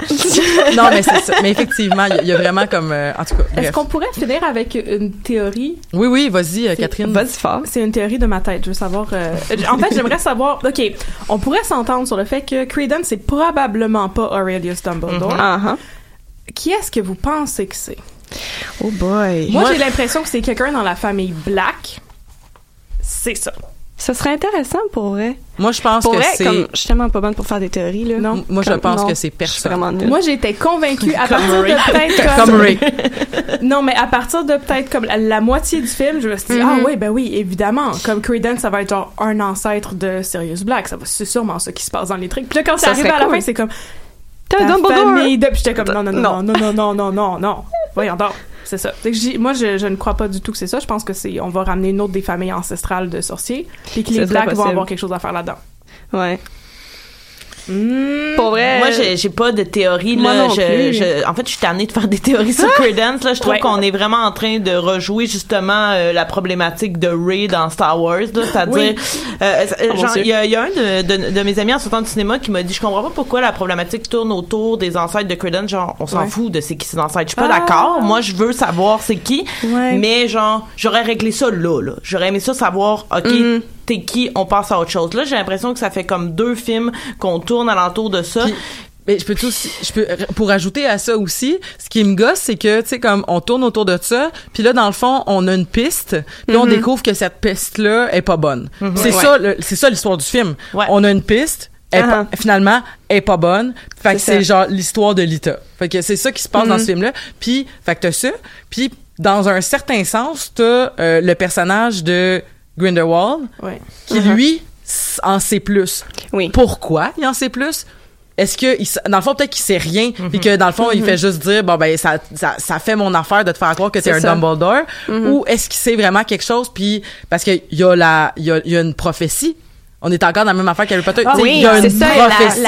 Non, mais c'est ça. Mais effectivement, il y, a- il y a vraiment comme, euh, en tout cas, Est-ce qu'on pourrait finir avec une théorie? Oui, oui, vas-y, euh, C'est- Catherine. Vas-y fort. C'est une théorie de ma tête. Je veux savoir. euh, en fait, j'aimerais savoir. Ok, on pourrait s'entendre sur le fait que Credence c'est probablement pas Aurelius Dumbledore. Ah, ah. Qui est-ce que vous pensez que c'est? Oh boy. Moi, Moi- j'ai l'impression que c'est quelqu'un dans la famille Black. C'est ça. Ça serait intéressant pour vrai. Moi, je pense Pour que vrai, c'est. comme je suis tellement pas bonne pour faire des théories là. Non. Moi, je pense non, que c'est personne. Moi, j'étais convaincue à partir de peut-être comme, Comme Ray. non, mais à partir de peut-être comme la, la moitié du film, je me suis dit ah oui, ben oui, évidemment, comme Credence, ça va être genre un ancêtre de Sirius Black, ça va c'est sûrement ça qui se passe dans les trucs. Puis là, quand Ça ça arrive à la cool. fin, c'est comme T'as Dumbledore. famille de... Puis j'étais comme non non non Non. non non non non non non. Voyons donc. C'est ça. Moi, je, je ne crois pas du tout que c'est ça. Je pense que c'est, on va ramener une autre des familles ancestrales de sorciers, puis que les Blacks vont avoir quelque chose à faire là-dedans. Ouais. Hmm. Pour vrai. Moi, j'ai, pas de théorie, Moi là. non Je, plus. je- en fait, je suis tannée de faire des théories sur Credence, là. Je trouve Ouais. qu'on est vraiment en train de rejouer, justement, euh, la problématique de Ray dans Star Wars. C'est-à-dire, Oui. euh, euh, Oh, Dieu. il y a, il y a un de, de, de mes amis en sortant du cinéma qui m'a dit, je comprends pas pourquoi la problématique tourne autour des ancêtres de Credence. Genre, on s'en Ouais. fout de c'est qui ces ancêtres. Je suis pas Ah. d'accord. Moi, je veux savoir c'est qui. Ouais. Mais, genre, j'aurais réglé ça là, là. J'aurais aimé ça savoir, OK, Mhm. T'es qui, on passe à autre chose. Là, j'ai l'impression que ça fait comme deux films qu'on tourne alentour de ça. Puis- Mais je peux tout aussi, je peux pour ajouter à ça aussi, ce qui me gosse c'est que tu sais comme on tourne autour de ça, puis là dans le fond, on a une piste, puis là, on découvre que cette piste là est pas bonne. C'est Ouais. ça c'est ça l'histoire du film. Ouais. On a une piste elle est pas- Ah. finalement elle est pas bonne. Fait que C'est c'est genre l'histoire de Lita. Fait que c'est ça qui se passe dans ce film là. Puis fait que t'as ça, puis dans un certain sens, t'as euh, le personnage de Grindelwald Ouais. qui lui s- en sait plus. Oui. Pourquoi il en sait plus? Est-ce que, il dans le fond, peut-être qu'il sait rien, Mhm. puis que dans le fond, il fait juste dire, bon, ben, ça, ça, ça fait mon affaire de te faire croire que t'es C'est un ça. Dumbledore, ou est-ce qu'il sait vraiment quelque chose, puis, parce qu'il y a la, il y a, y a une prophétie. On est encore dans la même affaire qu'Harry Potter. Ah oui, c'est ça, prophétie.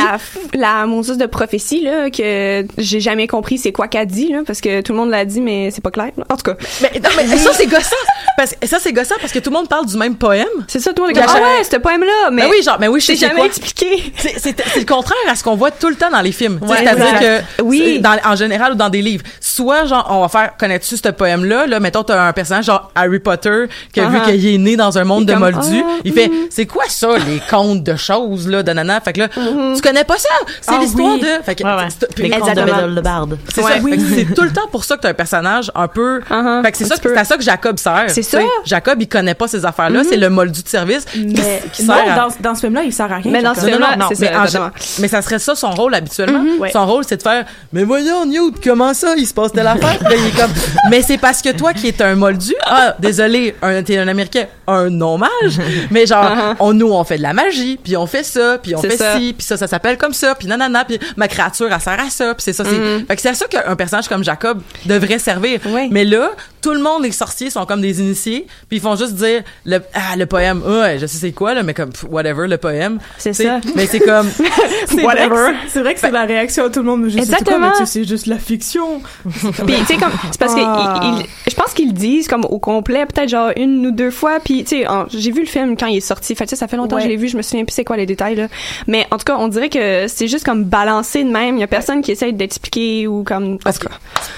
la, la, de prophétie, là, que j'ai jamais compris c'est quoi qu'elle dit, là, parce que tout le monde l'a dit, mais c'est pas clair. là. En tout cas, Mais, non, mais ça, c'est gossant. Parce, ça, c'est gossant parce que tout le monde parle du même poème. c'est ça, tout le monde est comme, ah ouais, ce poème-là, mais Ben oui, genre, ben oui, je sais jamais quoi. expliqué. C'est le contraire à ce qu'on voit tout le temps dans les films. Ouais, C'est-à-dire que, Oui. dans, en général ou dans des livres, soit genre on va faire connais-tu ce poème-là, là, mettons t'as un personnage genre Harry Potter qui a vu Uh-huh. qu'il est né dans un monde Il de moldus, ah, il fait c'est quoi ça les contes de choses là de nana, fait que là tu connais pas ça, c'est Ah l'histoire oui. de, fait que Ouais, ouais. puis- Les contes de de Barde. c'est Ouais. ça, fait que c'est tout le temps pour ça que t'as un personnage un peu, Uh-huh. fait que c'est ça, c'est à ça que Jacob sert. C'est ça. Jacob il connaît pas ces affaires-là, c'est le moldu de service Mais qui non, sert à- dans, dans ce film-là, il sert à rien. Mais dans ce film-là, non, c'est mais, ça, mais ça serait ça son rôle habituellement. Ouais. Son rôle, c'est de faire Mais voyons, Newt, comment ça Il se passe telle affaire? Puis là, il est comme Mais c'est parce que toi qui es un moldu, ah, désolé, un, t'es un Américain, un non-mage, mais genre, Uh-huh. on, nous, on fait de la magie, puis on fait ça, puis on fait ça. ci, puis ça, ça s'appelle comme ça, puis nanana, puis ma créature, elle sert à ça, puis c'est ça. c'est Mhm. Fait que c'est à ça qu'un personnage comme Jacob devrait servir. Oui. Mais là, tout le monde, les sorciers, sont comme des initiés, puis ils font juste dire le, Ah, le poème, ouais, je sais c'est quoi, là, mais comme, pff, whatever, le poème. C'est ça. Mais c'est comme. Whatever. c'est- vrai que c'est la réaction à tout le monde. Je sais c'est quoi, Exactement. sais, c'est juste la fiction. Puis tu sais comme c'est parce que Ah. je pense qu'ils le disent comme au complet peut-être genre une ou deux fois puis tu sais j'ai vu le film quand il est sorti fait ça, fait longtemps que je l'ai vu je me souviens plus c'est quoi les détails là mais en tout cas on dirait que c'est juste comme balancé de même il y a personne qui essaye d'expliquer ou comme Parce que,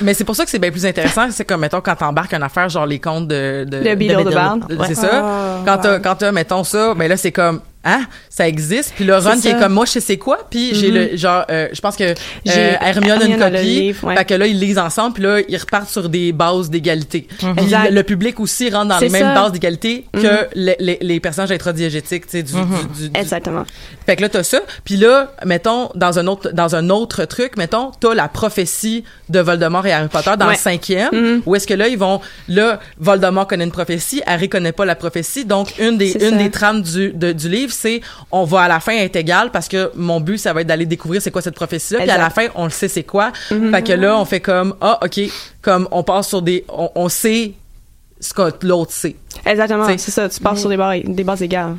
mais c'est pour ça que c'est bien plus intéressant. C'est comme, mettons, quand t'embarques une affaire, genre les contes de... de, De the Bard. C'est Ouais. ça. Ah, quand t'as, ouais. quand t'as, mettons ça, ben là, c'est comme, hein, ça existe. Puis le Ron qui est comme, moi, je sais c'est quoi. Puis j'ai le, genre, euh, je pense que euh, J'ai- Hermione a une copie. livre, ouais. Fait que là, ils lisent ensemble. Puis là, ils repartent sur des bases d'égalité. Puis Exact. le, public aussi rentre dans les mêmes ça. bases d'égalité que les, les, les personnages introdiégétiques, tu sais, du, du, du- du- exactement fait que là, t'as ça. Puis là, mettons, dans un autre, dans un autre truc, mettons, t'as la prophétie de Voldemort et Harry Potter dans Ouais. le cinquième, où est-ce que là, ils vont, là, Voldemort connaît une prophétie, Harry connaît pas la prophétie. Donc, une des, une ça. des trames du, de- du livre, c'est, on va à la fin être égal parce que mon but, ça va être d'aller découvrir c'est quoi cette prophétie-là. Puis à la fin, on le sait c'est quoi. Fait que là, on fait comme, ah, OK, comme on passe sur des, on, on sait ce que l'autre sait. exactement c'est ça tu pars sur des bases égales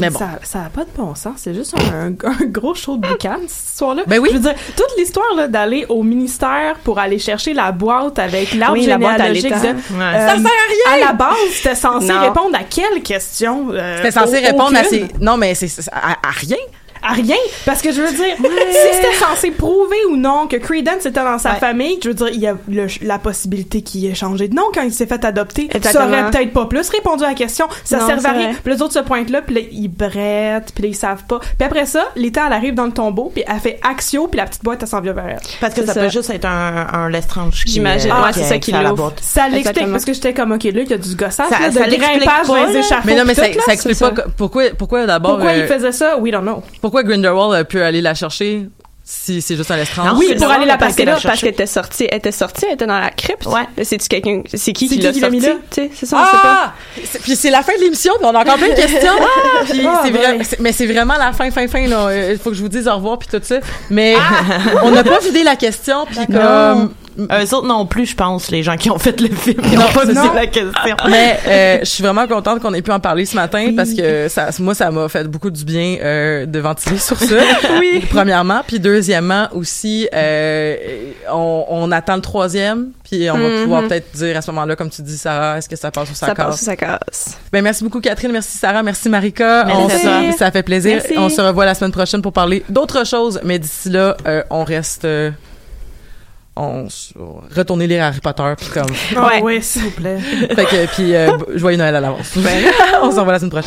Mais bon. Ça, ça a pas de bon sens. C'est juste un, un gros show de boucan, cette histoire-là. Ben oui. Je veux dire, toute l'histoire, là, d'aller au ministère pour aller chercher la boîte avec l'arbre Oui, la boîte à généalogique l'état. de- Ouais. Euh, Ça sert à rien! À la base, c'était censé Non. répondre à quelle question? euh, C'était censé répondre à ces. Non, mais c'est c'est- à, à rien. À rien. Parce que je veux dire, si c'était censé prouver ou non que Credence était dans sa Ouais. famille, je veux dire, il y a le- la possibilité qu'il ait changé de nom quand il s'est fait adopter. Ça Exactement. aurait peut-être pas plus répondu à la question. Ça Non, servait à rien. Puis les autres se pointent là, puis là, ils brettent, puis là, ils savent pas. Puis après ça, l'état, elle arrive dans le tombeau, puis elle fait Axio, puis la petite boîte, elle s'en vient vers elle. Parce que ça, ça. peut juste être un, un Lestrange qui J'imagine. euh, Ouais, c'est ça qui qui fait la l'ouvre. boîte. Ça l'explique, parce que j'étais comme, OK, là, il y a du gossage, Ça- là, ça de grimpage pas, dans les échafauds. Mais non, mais ça, ça explique pas ça. pourquoi, pourquoi d'abord, Pourquoi il euh, faisait ça? We don't know. Pourquoi Grindelwald a pu aller la chercher si c'est juste un lestrange. Oui, c'est pour le aller la parce Parce que qu'elle là, parce qu'elle était sortie, elle était sortie, elle était dans la crypte. Ouais. Quelqu'un, c'est qui C'est qui qui l'a qui l'a mis sortie? c'est ça, on sait pas. Ah! C'est- Puis c'est la fin de l'émission, on a encore plein de questions. Puis Ah, c'est ouais. vrai, c'est- mais c'est vraiment la fin, fin, fin. là. Euh, Il faut que je vous dise au revoir puis tout ça. Mais Ah! on n'a pas vidé la question, puis comme. Eux autres non plus, je pense, les gens qui ont fait le film. Ils n'ont pas non. posé la question. Mais euh, je suis vraiment contente qu'on ait pu en parler ce matin parce que ça, moi, ça m'a fait beaucoup du bien euh, de ventiler sur ça. oui. Premièrement, puis deuxièmement aussi, euh, on, on attend le troisième, puis on va Mhm. pouvoir peut-être dire à ce moment-là, comme tu dis, Sarah, est-ce que ça passe ou ça, Ça casse? passe ou ça casse. Ben merci beaucoup Catherine, merci Sarah, merci Marika. Merci On ça fait plaisir. Merci. On se revoit la semaine prochaine pour parler d'autres choses, mais d'ici là, euh, on reste euh, on retourner lire Harry Potter puis comme Ah Ouais. oui, s'il vous plaît. fait que puis euh, joyeux Noël à l'avance. on se revoit la semaine prochaine.